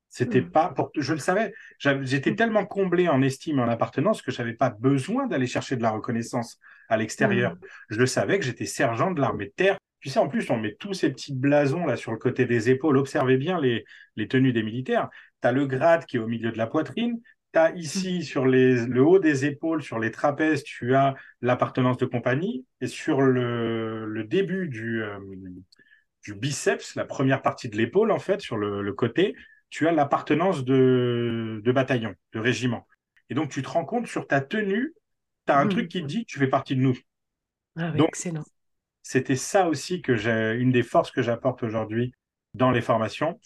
[SPEAKER 3] C'était
[SPEAKER 2] Mm.
[SPEAKER 3] pas pour, je le savais. J'étais
[SPEAKER 2] Mm.
[SPEAKER 3] tellement comblé en estime et en appartenance que j'avais pas besoin d'aller chercher de la reconnaissance à l'extérieur.
[SPEAKER 2] Mm.
[SPEAKER 3] Je le savais que j'étais sergent de l'armée de terre. Tu sais, en plus, on met tous ces petits blasons là sur le côté des épaules. Observez bien les, les tenues des militaires. Tu as le grade qui est au milieu de la poitrine. As ici, sur les, le haut des épaules, sur les trapèzes, tu as l'appartenance de compagnie. Et sur le, le début du, euh, du biceps, la première partie de l'épaule, en fait, sur le, le côté, tu as l'appartenance de, de bataillon, de régiment. Et donc, tu te rends compte sur ta tenue, tu as un
[SPEAKER 2] Mm.
[SPEAKER 3] truc qui te dit tu fais partie de nous.
[SPEAKER 2] Ah oui,
[SPEAKER 3] Donc,
[SPEAKER 2] excellent.
[SPEAKER 3] C'était ça aussi que j'ai, une des forces que j'apporte aujourd'hui dans les formations,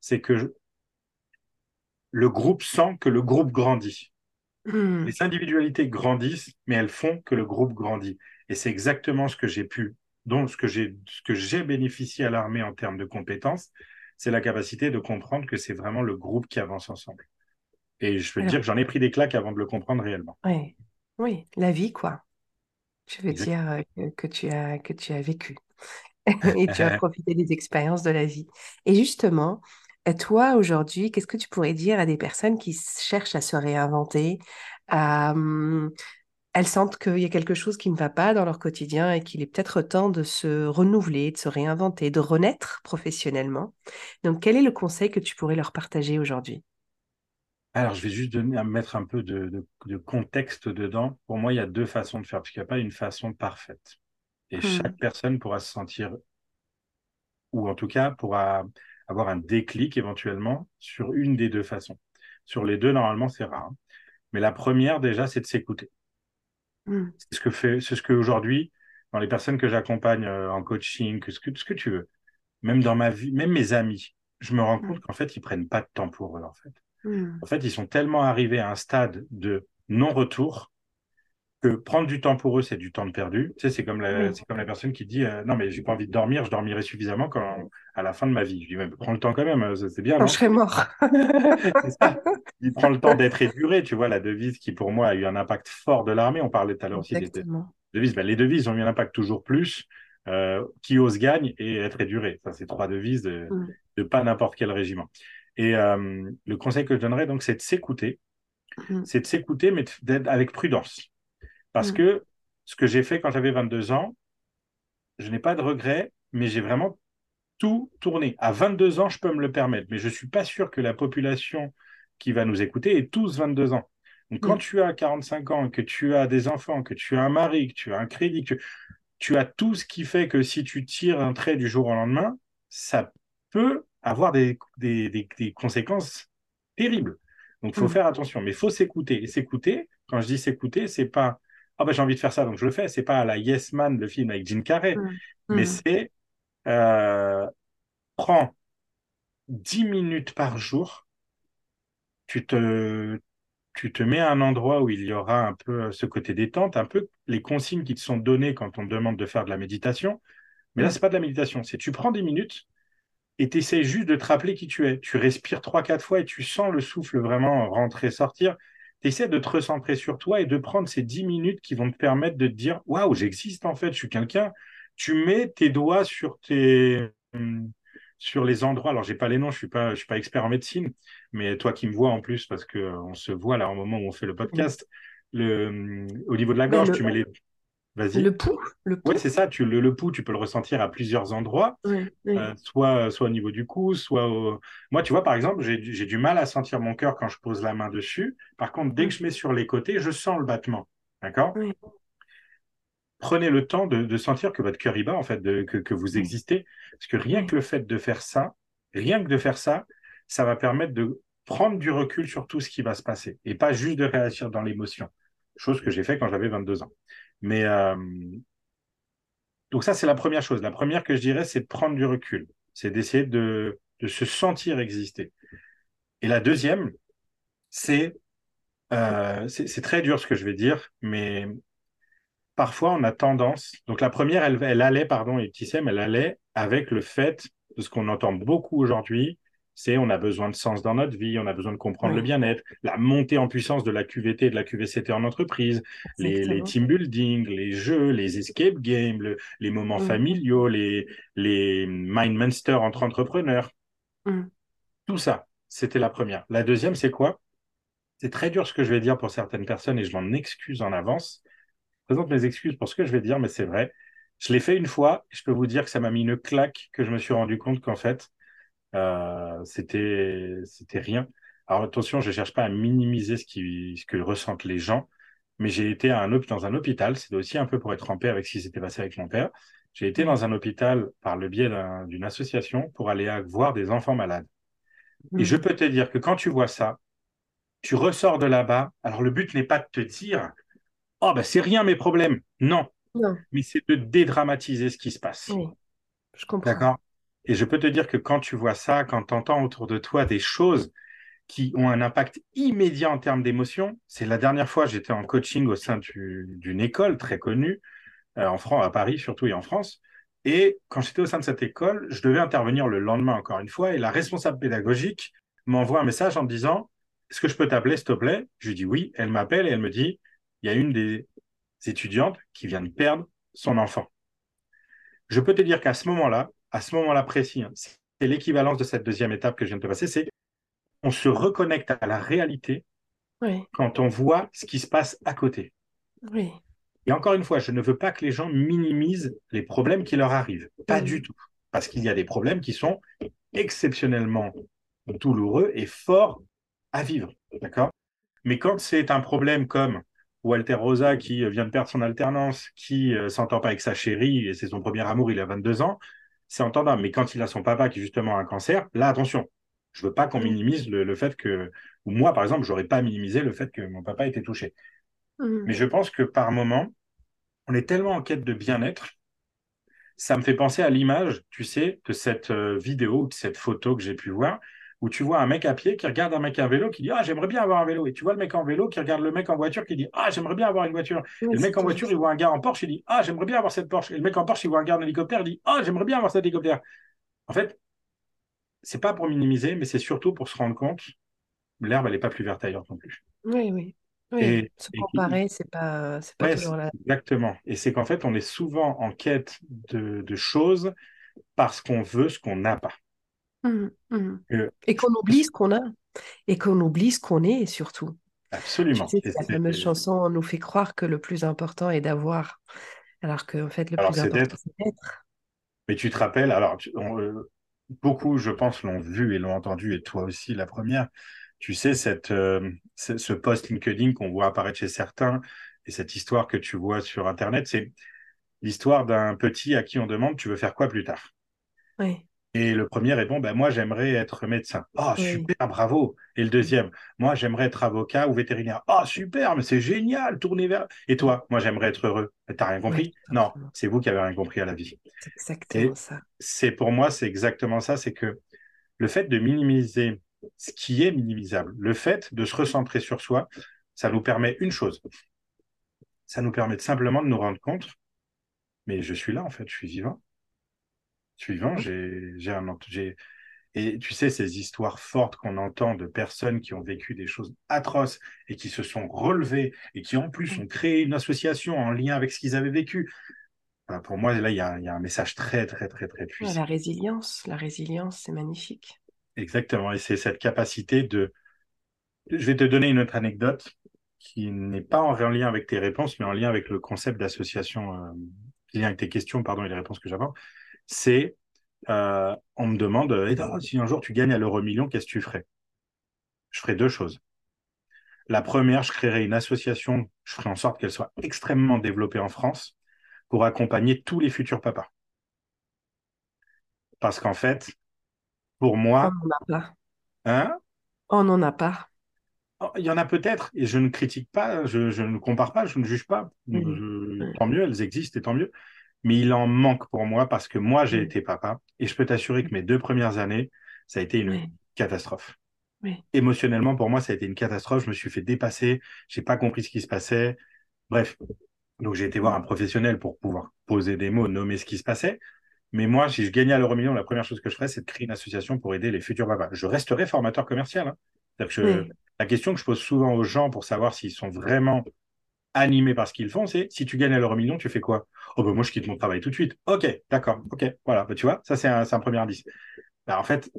[SPEAKER 3] c'est que le groupe sent que le groupe grandit.
[SPEAKER 2] Mm.
[SPEAKER 3] Les individualités grandissent, mais elles font que le groupe grandit. Et c'est exactement ce que j'ai pu, donc ce que j'ai, ce que j'ai bénéficié à l'armée en termes de compétences, c'est la capacité de comprendre que c'est vraiment le groupe qui avance ensemble. Et je peux
[SPEAKER 2] Alors-
[SPEAKER 3] dire que j'en ai pris des claques avant de le comprendre réellement.
[SPEAKER 2] Oui, oui, la vie, quoi. Je veux dire euh, que tu as, que tu as vécu et tu as profité des expériences de la vie. Et justement, toi, aujourd'hui, qu'est-ce que tu pourrais dire à des personnes qui cherchent à se réinventer, à, elles sentent qu'il y a quelque chose qui ne va pas dans leur quotidien et qu'il est peut-être temps de se renouveler, de se réinventer, de renaître professionnellement. Donc, quel est le conseil que tu pourrais leur partager aujourd'hui?
[SPEAKER 3] Alors, je vais juste donner, mettre un peu de, de- de contexte dedans. Pour moi, il y a deux façons de faire, parce qu'il n'y a pas une façon parfaite. Et
[SPEAKER 2] Hmm.
[SPEAKER 3] chaque personne pourra se sentir, ou en tout cas pourra avoir un déclic éventuellement sur une des deux façons. Sur les deux, normalement, c'est rare. hein. Mais la première, déjà, c'est de s'écouter.
[SPEAKER 2] Hmm.
[SPEAKER 3] C'est ce que fait, c'est ce que aujourd'hui, dans les personnes que j'accompagne euh, en coaching, que ce que, ce que tu veux, même dans ma vie, même mes amis, je me rends
[SPEAKER 2] Mm.
[SPEAKER 3] compte qu'en fait, ils prennent pas de temps pour eux, en fait.
[SPEAKER 2] Hmm.
[SPEAKER 3] En fait, ils sont tellement arrivés à un stade de non-retour que prendre du temps pour eux, c'est du temps de perdu. Tu sais, c'est comme la,
[SPEAKER 2] Oui.
[SPEAKER 3] comme la personne qui dit euh, non, mais j'ai pas envie de dormir, je dormirai suffisamment quand, à la fin de ma vie. Je dis, mais prends le temps quand même, c'est bien,
[SPEAKER 2] Quand
[SPEAKER 3] non?
[SPEAKER 2] je serai mort.
[SPEAKER 3] Ça. Il prend le temps d'être épuré, tu vois, la devise qui pour moi a eu un impact fort de l'armée. On parlait tout à l'heure aussi des devises. Ben, les devises ont eu un impact toujours plus. Euh, qui ose gagne et être éduré. Ça, c'est trois devises de, de pas n'importe quel régiment. Et euh, le conseil que je donnerais, donc, c'est de s'écouter.
[SPEAKER 2] Mm.
[SPEAKER 3] C'est de s'écouter, mais d'être avec prudence. Parce
[SPEAKER 2] Mm.
[SPEAKER 3] que ce que j'ai fait quand j'avais 22 ans, je n'ai pas de regrets, mais j'ai vraiment tout tourné. À 22 ans, je peux me le permettre, mais je suis pas sûr que la population qui va nous écouter ait tous 22 ans. Donc, quand
[SPEAKER 2] Mm.
[SPEAKER 3] tu as 45 ans, que tu as des enfants, que tu as un mari, que tu as un crédit, que tu, tu as tout ce qui fait que si tu tires un trait du jour au lendemain, ça peut avoir des, des, des, des conséquences terribles. Donc, il faut
[SPEAKER 2] Mm.
[SPEAKER 3] faire attention, mais il faut s'écouter. Et s'écouter, quand je dis s'écouter, c'est pas ah ben j'ai envie de faire ça, donc je le fais. C'est pas à la Yes Man, le film avec Jim Carrey,
[SPEAKER 2] Mm.
[SPEAKER 3] mais
[SPEAKER 2] Mm.
[SPEAKER 3] c'est euh, prends 10 minutes par jour, tu te, tu te mets à un endroit où il y aura un peu ce côté détente, un peu les consignes qui te sont données quand on te demande de faire de la méditation. Mais là,
[SPEAKER 2] Mm.
[SPEAKER 3] c'est pas de la méditation, c'est tu prends 10 minutes et tu essaies juste de te rappeler qui tu es. Tu respires 3-4 fois et tu sens le souffle vraiment rentrer, sortir. Tu essaies de te recentrer sur toi et de prendre ces 10 minutes qui vont te permettre de te dire Waouh, j'existe en fait, je suis quelqu'un. Tu mets tes doigts sur tes. hum, sur les endroits, alors j'ai pas les noms, je suis pas, je suis pas expert en médecine, mais toi qui me vois en plus parce que euh, on se voit là au moment où on fait le podcast, le, hum, au niveau de la gorge,
[SPEAKER 2] le-
[SPEAKER 3] tu mets les, vas-y.
[SPEAKER 2] Le pouls, le pouls.
[SPEAKER 3] Ouais, c'est ça. Tu le, le pouls, tu peux le ressentir à plusieurs endroits,
[SPEAKER 2] Oui, oui.
[SPEAKER 3] euh, soit soit au niveau du cou, soit au... Moi, tu vois, par exemple, j'ai du- mal à sentir mon cœur quand je pose la main dessus. Par contre, dès que je mets sur les côtés, je sens le battement. D'accord?
[SPEAKER 2] Oui.
[SPEAKER 3] Prenez le temps de, de sentir que votre cœur y bat, en fait, de- que, que vous existez. Parce que rien
[SPEAKER 2] Oui.
[SPEAKER 3] que le fait de faire ça, rien que de faire ça, ça va permettre de prendre du recul sur tout ce qui va se passer et pas juste de réagir dans l'émotion. Chose que j'ai fait quand j'avais 22 ans. Mais euh, donc ça, c'est la première chose. La première que je dirais, c'est prendre du recul. C'est d'essayer de, se sentir exister. Et la deuxième, c'est euh, c'est c'est très dur ce que je vais dire, mais parfois on a tendance. Donc la première, elle, elle allait, pardon, et elle allait avec le fait de ce qu'on entend beaucoup aujourd'hui, c'est on a besoin de sens dans notre vie, on a besoin de comprendre le bien-être, la montée en puissance de la QVT et de la QVCT en entreprise, les, team building, les jeux, les escape games, le- les moments familiaux, les, les mind monsters entre entrepreneurs. Tout ça, c'était la première. La deuxième, c'est quoi? C'est très dur ce que je vais dire pour certaines personnes et je m'en excuse en avance. Je présente mes excuses pour ce que je vais dire, mais c'est vrai. Je l'ai fait une fois et je peux vous dire que ça m'a mis une claque que je me suis rendu compte qu'en fait, euh, c'était c'était rien. Alors attention, je cherche pas à minimiser ce qui ce que ressentent les gens, mais j'ai été à un dans un hôpital. C'était aussi un peu pour être en paix avec ce qui s'était passé avec mon père. J'ai été dans un hôpital par le biais d'un- d'une association pour aller à- voir des enfants malades. Et je peux te dire que quand tu vois ça, tu ressors de là-bas. Alors le but n'est pas de te dire, oh ben c'est rien mes problèmes. Non,
[SPEAKER 2] Non,
[SPEAKER 3] mais c'est de dédramatiser ce qui se passe.
[SPEAKER 2] oui, je comprends.
[SPEAKER 3] D'accord? Et je peux te dire que quand tu vois ça, quand tu entends autour de toi des choses qui ont un impact immédiat en termes d'émotion, c'est la dernière fois j'étais en coaching au sein du- d'une école très connue, euh, en France, à Paris surtout et en France. Et quand j'étais au sein de cette école, je devais intervenir le lendemain encore une fois, et la responsable pédagogique m'envoie un message en me disant Est-ce que je peux t'appeler, s'il te plaît? Je lui dis oui. Elle m'appelle et elle me dit Il y a une des étudiantes qui vient de perdre son enfant. Je peux te dire qu'à ce moment-là, à ce moment-là précis, hein, c'est l'équivalence de cette deuxième étape que je viens de te passer, c'est on se reconnecte à la réalité
[SPEAKER 2] Oui,
[SPEAKER 3] quand on voit ce qui se passe à côté.
[SPEAKER 2] oui,
[SPEAKER 3] Et encore une fois, je ne veux pas que les gens minimisent les problèmes qui leur arrivent. Pas du tout. Parce qu'il y a des problèmes qui sont exceptionnellement douloureux et forts à vivre. D'accord? Mais quand c'est un problème comme Walter Rosa qui vient de perdre son alternance, qui euh, s'entend pas avec sa chérie et c'est son premier amour, il a 22 ans, c'est entendable. Mais quand il a son papa qui justement a un cancer, là, attention. Je veux pas qu'on
[SPEAKER 2] Mhm.
[SPEAKER 3] minimise le, le fait que, ou moi, par exemple, j'aurais pas minimisé le fait que mon papa était touché.
[SPEAKER 2] Mm.
[SPEAKER 3] Mais je pense que par moment, on est tellement en quête de bien-être. Ça me fait penser à l'image, tu sais, de cette euh, vidéo, de cette photo que j'ai pu voir, où tu vois un mec à pied qui regarde un mec à vélo qui dit Ah, j'aimerais bien avoir un vélo. Et tu vois le mec en vélo qui regarde le mec en voiture qui dit Ah, j'aimerais bien avoir une voiture.
[SPEAKER 2] Oui,
[SPEAKER 3] Et le mec en voiture, il voit un gars en Porsche, il dit Ah, j'aimerais bien avoir cette Porsche. Et le mec en Porsche, il voit un gars en hélicoptère, il dit Ah, j'aimerais bien avoir cet hélicoptère. En fait, c'est pas pour minimiser, mais c'est surtout pour se rendre compte l'herbe, elle n'est pas plus verte ailleurs non plus.
[SPEAKER 2] Oui, oui. Oui,
[SPEAKER 3] Et-
[SPEAKER 2] se comparer, c'est pas, pas
[SPEAKER 3] Ouais,
[SPEAKER 2] toujours la...
[SPEAKER 3] Exactement. Et c'est qu'en fait, on est souvent en quête de, de choses parce qu'on veut ce qu'on n'a pas.
[SPEAKER 2] Mm, mm.
[SPEAKER 3] Euh,
[SPEAKER 2] Et qu'on oublie ce qu'on a. Et qu'on oublie ce qu'on est, surtout. Tu
[SPEAKER 3] Absolument.
[SPEAKER 2] sais,
[SPEAKER 3] Et
[SPEAKER 2] c'est la fameuse chanson, on nous fait croire que le plus important est d'avoir, alors qu'en fait, le
[SPEAKER 3] Alors,
[SPEAKER 2] plus important, c'est d'être.
[SPEAKER 3] Mais tu te rappelles, alors, tu- on, euh, beaucoup, je pense, l'ont vu et l'ont entendu, et toi aussi, la première. Tu sais, cette, euh, ce ce post LinkedIn qu'on voit apparaître chez certains et cette histoire que tu vois sur Internet, c'est l'histoire d'un petit à qui on demande Tu veux faire quoi plus tard?
[SPEAKER 2] Oui,
[SPEAKER 3] Et le premier répond, ben, moi, j'aimerais être médecin. Ah,
[SPEAKER 2] Oui.
[SPEAKER 3] super, bravo. Et le deuxième, moi, j'aimerais être avocat ou vétérinaire. Ah, super, mais c'est génial, tourner vers. Et toi, moi, j'aimerais être heureux. T'as rien compris?
[SPEAKER 2] Oui,
[SPEAKER 3] non, c'est vous qui avez rien compris à la vie.
[SPEAKER 2] c'est exactement
[SPEAKER 3] Et-
[SPEAKER 2] ça.
[SPEAKER 3] C'est pour moi, c'est exactement ça. C'est que le fait de minimiser ce qui est minimisable, le fait de se recentrer sur soi, ça nous permet une chose. Ça nous permet de simplement de nous rendre compte, mais je suis là, en fait, je suis vivant. Vivant, j'ai, un, et tu sais, ces histoires fortes qu'on entend de personnes qui ont vécu des choses atroces et qui se sont relevées et qui en plus ont créé une association en lien avec ce qu'ils avaient vécu. Enfin, pour moi, là, il y a, il y a un message très, très, très, très puissant.
[SPEAKER 2] la résilience, la résilience, c'est magnifique.
[SPEAKER 3] Exactement. Et c'est cette capacité de. Je vais te donner une autre anecdote qui n'est pas en lien avec tes réponses, mais en lien avec le concept d'association, euh, lien avec tes questions, pardon, et les réponses que j'apporte. C'est, euh, on me demande, eh, oh, si un jour tu gagnes à l'euro million, qu'est-ce que tu ferais? Je ferais deux choses. La première, je créerais une association, je ferais en sorte qu'elle soit extrêmement développée en France pour accompagner tous les futurs papas. Parce qu'en fait, pour
[SPEAKER 2] On
[SPEAKER 3] moi,
[SPEAKER 2] n'en a pas.
[SPEAKER 3] hein,
[SPEAKER 2] On n'en a pas.
[SPEAKER 3] Oh, Il y en a peut-être, et je ne critique pas, je, je ne compare pas, je ne juge pas. Je-
[SPEAKER 2] Mhm.
[SPEAKER 3] tant mieux, elles existent et tant mieux. Mais il en manque pour moi parce que moi, j'ai été papa et je peux t'assurer que mes deux premières années, ça a été une
[SPEAKER 2] Oui.
[SPEAKER 3] catastrophe.
[SPEAKER 2] Oui.
[SPEAKER 3] Émotionnellement, pour moi, ça a été une catastrophe. Je me suis fait dépasser, j'ai pas compris ce qui se passait. Bref, donc j'ai été voir un professionnel pour pouvoir poser des mots, nommer ce qui se passait. Mais moi, si je gagnais à l'euro million, la première chose que je ferais, c'est de créer une association pour aider les futurs papas. Je resterai formateur commercial. Hein. Que La question que je pose souvent aux gens pour savoir s'ils sont vraiment animés par ce qu'ils font, c'est si tu gagnes à l'euro million, tu fais quoi? Oh ben moi, je quitte mon travail tout de suite. Ok, d'accord, ok, voilà. Ben, tu vois, ça c'est un, premier indice. Ben, en fait,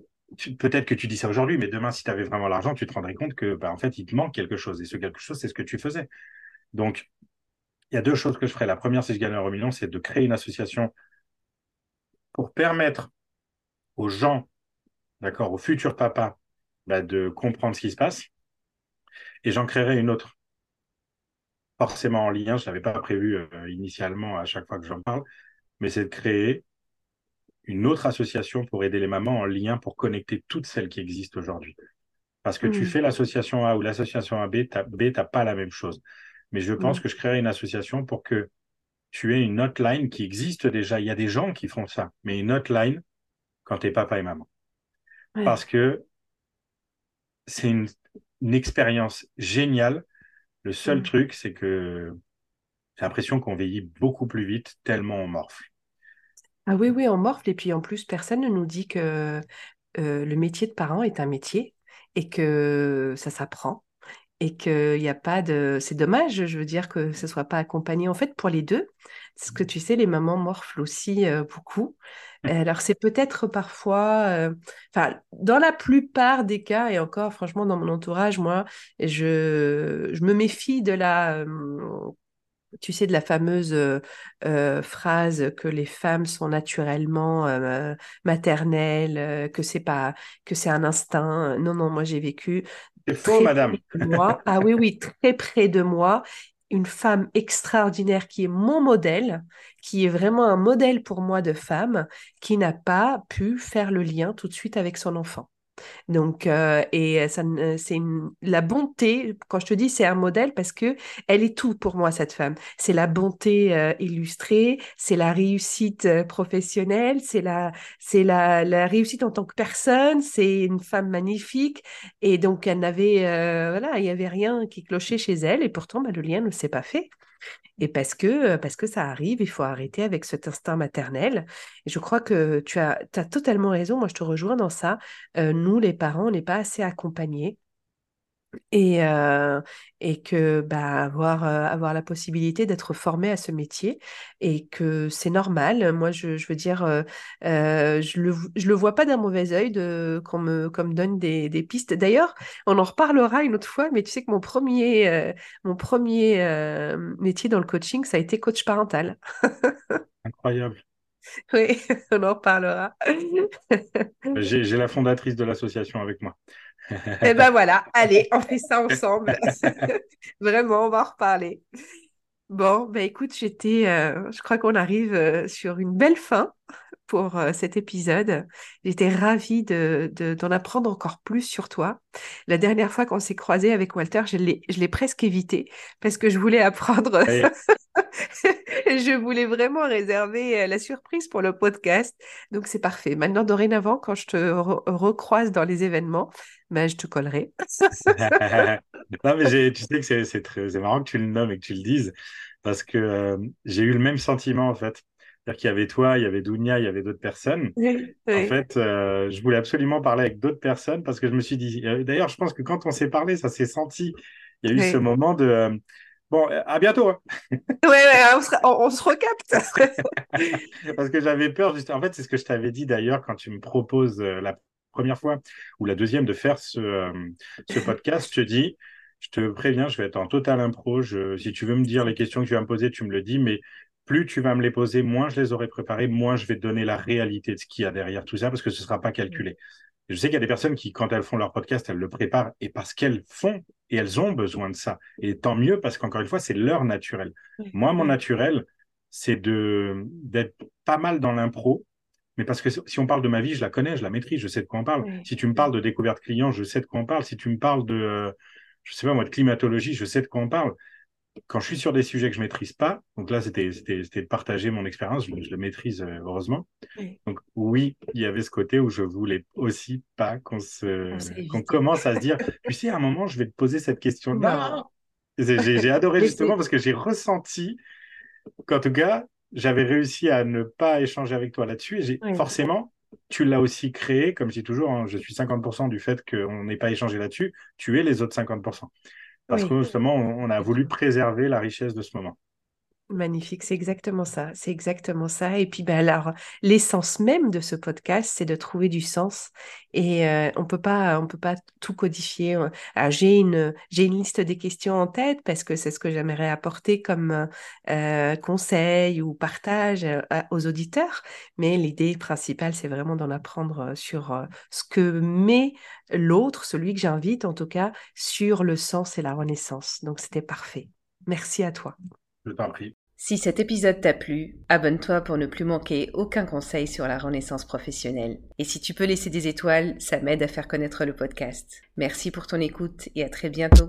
[SPEAKER 3] peut-être que tu dis ça aujourd'hui, mais demain, si tu avais vraiment l'argent, tu te rendrais compte que, ben, en fait, il te manque quelque chose. Et ce quelque chose, c'est ce que tu faisais. Donc, il y a deux choses que je ferais. La première, si je gagne un euro million, c'est de créer une association pour permettre aux gens, d'accord, aux futurs papas, ben, de comprendre ce qui se passe. Et j'en créerai une autre, forcément en lien. Je n'avais pas prévu euh, initialement à chaque fois que j'en parle, mais c'est de créer une autre association pour aider les mamans en lien pour connecter toutes celles qui existent aujourd'hui. Parce que tu mmh. fais l'association A ou l'association AB, B, tu n'as pas la même chose. Mais je pense mmh. que je créerai une association pour que tu aies une hotline qui existe déjà. Il y a des gens qui font ça, mais une hotline quand tu es papa et maman. Parce que c'est une, expérience géniale. Le seul mmh. truc, c'est que j'ai l'impression qu'on vieillit beaucoup plus vite tellement on morfle.
[SPEAKER 2] Ah oui, oui, on morfle. Et puis en plus, personne ne nous dit que le métier de parent est un métier et que ça s'apprend et qu'il n'y a pas de... C'est dommage, je veux dire, que ce ne soit pas accompagné. En fait, pour les deux, parce que tu sais, les mamans morflent aussi beaucoup. Mmh. Alors, c'est peut-être parfois, enfin, dans la plupart des cas, et encore, franchement, dans mon entourage, moi, je, je me méfie de la tu sais, de la fameuse euh, euh, phrase que les femmes sont naturellement euh, maternelles, que c'est pas, que c'est un instinct. Non, non, moi j'ai vécu.
[SPEAKER 3] C'est faux, madame.
[SPEAKER 2] Moi. Ah oui, oui, très près de moi. Une femme extraordinaire qui est mon modèle, qui est vraiment un modèle pour moi de femme, qui n'a pas pu faire le lien tout de suite avec son enfant. Donc, euh, et ça, c'est la bonté. Quand je te dis c'est un modèle, parce que elle est tout pour moi cette femme. C'est la bonté euh, illustrée, c'est la réussite euh, professionnelle, c'est la, c'est la, la réussite en tant que personne. C'est une femme magnifique, et donc elle n'avait, voilà, il y avait rien qui clochait chez elle, et pourtant, bah, le lien ne s'est pas fait. Et parce que, parce que ça arrive, il faut arrêter avec cet instinct maternel. Et je crois que tu as, as totalement raison. Moi, je te rejoins dans ça. nous, les parents, on n'est pas assez accompagnés et, euh, et que bah, avoir, euh, avoir la possibilité d'être formé à ce métier et que c'est normal. Moi, je, je veux dire, euh, je le, je le vois pas d'un mauvais œil qu'on me, me donne des, des pistes. D'ailleurs, on en reparlera une autre fois, mais tu sais que mon premier, mon premier métier dans le coaching, ça a été coach parental.
[SPEAKER 3] Incroyable.
[SPEAKER 2] Oui, on en reparlera.
[SPEAKER 3] J'ai la fondatrice de l'association avec moi.
[SPEAKER 2] Eh ben voilà, allez, on fait ça ensemble. Vraiment, on va en reparler. Bon, ben écoute, j'étais, euh, je crois qu'on arrive euh, sur une belle fin pour euh, cet épisode. J'étais ravie de, d'en apprendre encore plus sur toi. La dernière fois qu'on s'est croisé avec Walter, je l'ai, je l'ai presque évité parce que je voulais apprendre. je voulais vraiment réserver la surprise pour le podcast. Donc c'est parfait. Maintenant, dorénavant, quand je te recroise dans les événements, mais je te collerai.
[SPEAKER 3] non, mais tu sais que c'est, marrant que tu le nommes et que tu le dises, parce que euh, j'ai eu le même sentiment, en fait. C'est-à-dire qu'il y avait toi, il y avait Dounia, il y avait d'autres personnes. En fait, euh, je voulais absolument parler avec d'autres personnes parce que je me suis dit, euh, d'ailleurs, je pense que quand on s'est parlé, ça s'est senti. Il y a eu ce moment de, Bon, à bientôt. Hein.
[SPEAKER 2] ouais, ouais on, se, on, se recapte.
[SPEAKER 3] Parce que j'avais peur, juste... en fait, c'est ce que je t'avais dit d'ailleurs quand tu me proposes la première fois ou la deuxième de faire ce, euh, ce podcast, je te dis, je te préviens, je vais être en total impro. Je, si tu veux me dire les questions que tu vas me poser, tu me le dis, mais plus tu vas me les poser, moins je les aurai préparées, moins je vais te donner la réalité de ce qu'il y a derrière tout ça, parce que ce ne sera pas calculé. Je sais qu'il y a des personnes qui, quand elles font leur podcast, elles le préparent, et parce qu'elles font, et elles ont besoin de ça. Et tant mieux, parce qu'encore une fois, c'est leur naturel. Moi, mon naturel, c'est de d'être pas mal dans l'impro, mais parce que si on parle de ma vie, je la connais, je la maîtrise, je sais de quoi on parle. Si tu me parles de découverte client, je sais de quoi on parle. Si tu me parles de, euh, je sais pas moi, de climatologie, je sais de quoi on parle. Quand je suis sur des sujets que je maîtrise pas, donc là c'était de partager mon expérience, je, le maîtrise euh, heureusement. Donc oui, il y avait ce côté où je voulais aussi pas qu'on se qu'on commence à se dire, tu sais, à un moment je vais te poser cette question-là. J'ai adoré justement parce que j'ai ressenti qu'en tout cas j'avais réussi à ne pas échanger avec toi là-dessus. Et j'ai forcément, tu l'as aussi créé, comme je dis toujours, hein, je suis 50% du fait qu'on n'ait pas échangé là-dessus, tu es les autres 50%. Parce que justement, on a voulu préserver la richesse de ce moment.
[SPEAKER 2] Magnifique, c'est exactement ça, c'est exactement ça. Et puis, ben alors, l'essence même de ce podcast, c'est de trouver du sens. Et euh, on peut pas, on peut pas tout codifier. j'ai une, j'ai une liste des questions en tête parce que c'est ce que j'aimerais apporter comme conseil ou partage aux auditeurs. Mais l'idée principale, c'est vraiment d'en apprendre sur ce que met l'autre, celui que j'invite en tout cas, sur le sens et la renaissance. Donc, c'était parfait. Merci à toi.
[SPEAKER 3] Je t'en prie.
[SPEAKER 1] Si cet épisode t'a plu, abonne-toi pour ne plus manquer aucun conseil sur la renaissance professionnelle. Et si tu peux laisser des étoiles, ça m'aide à faire connaître le podcast. Merci pour ton écoute et à très bientôt.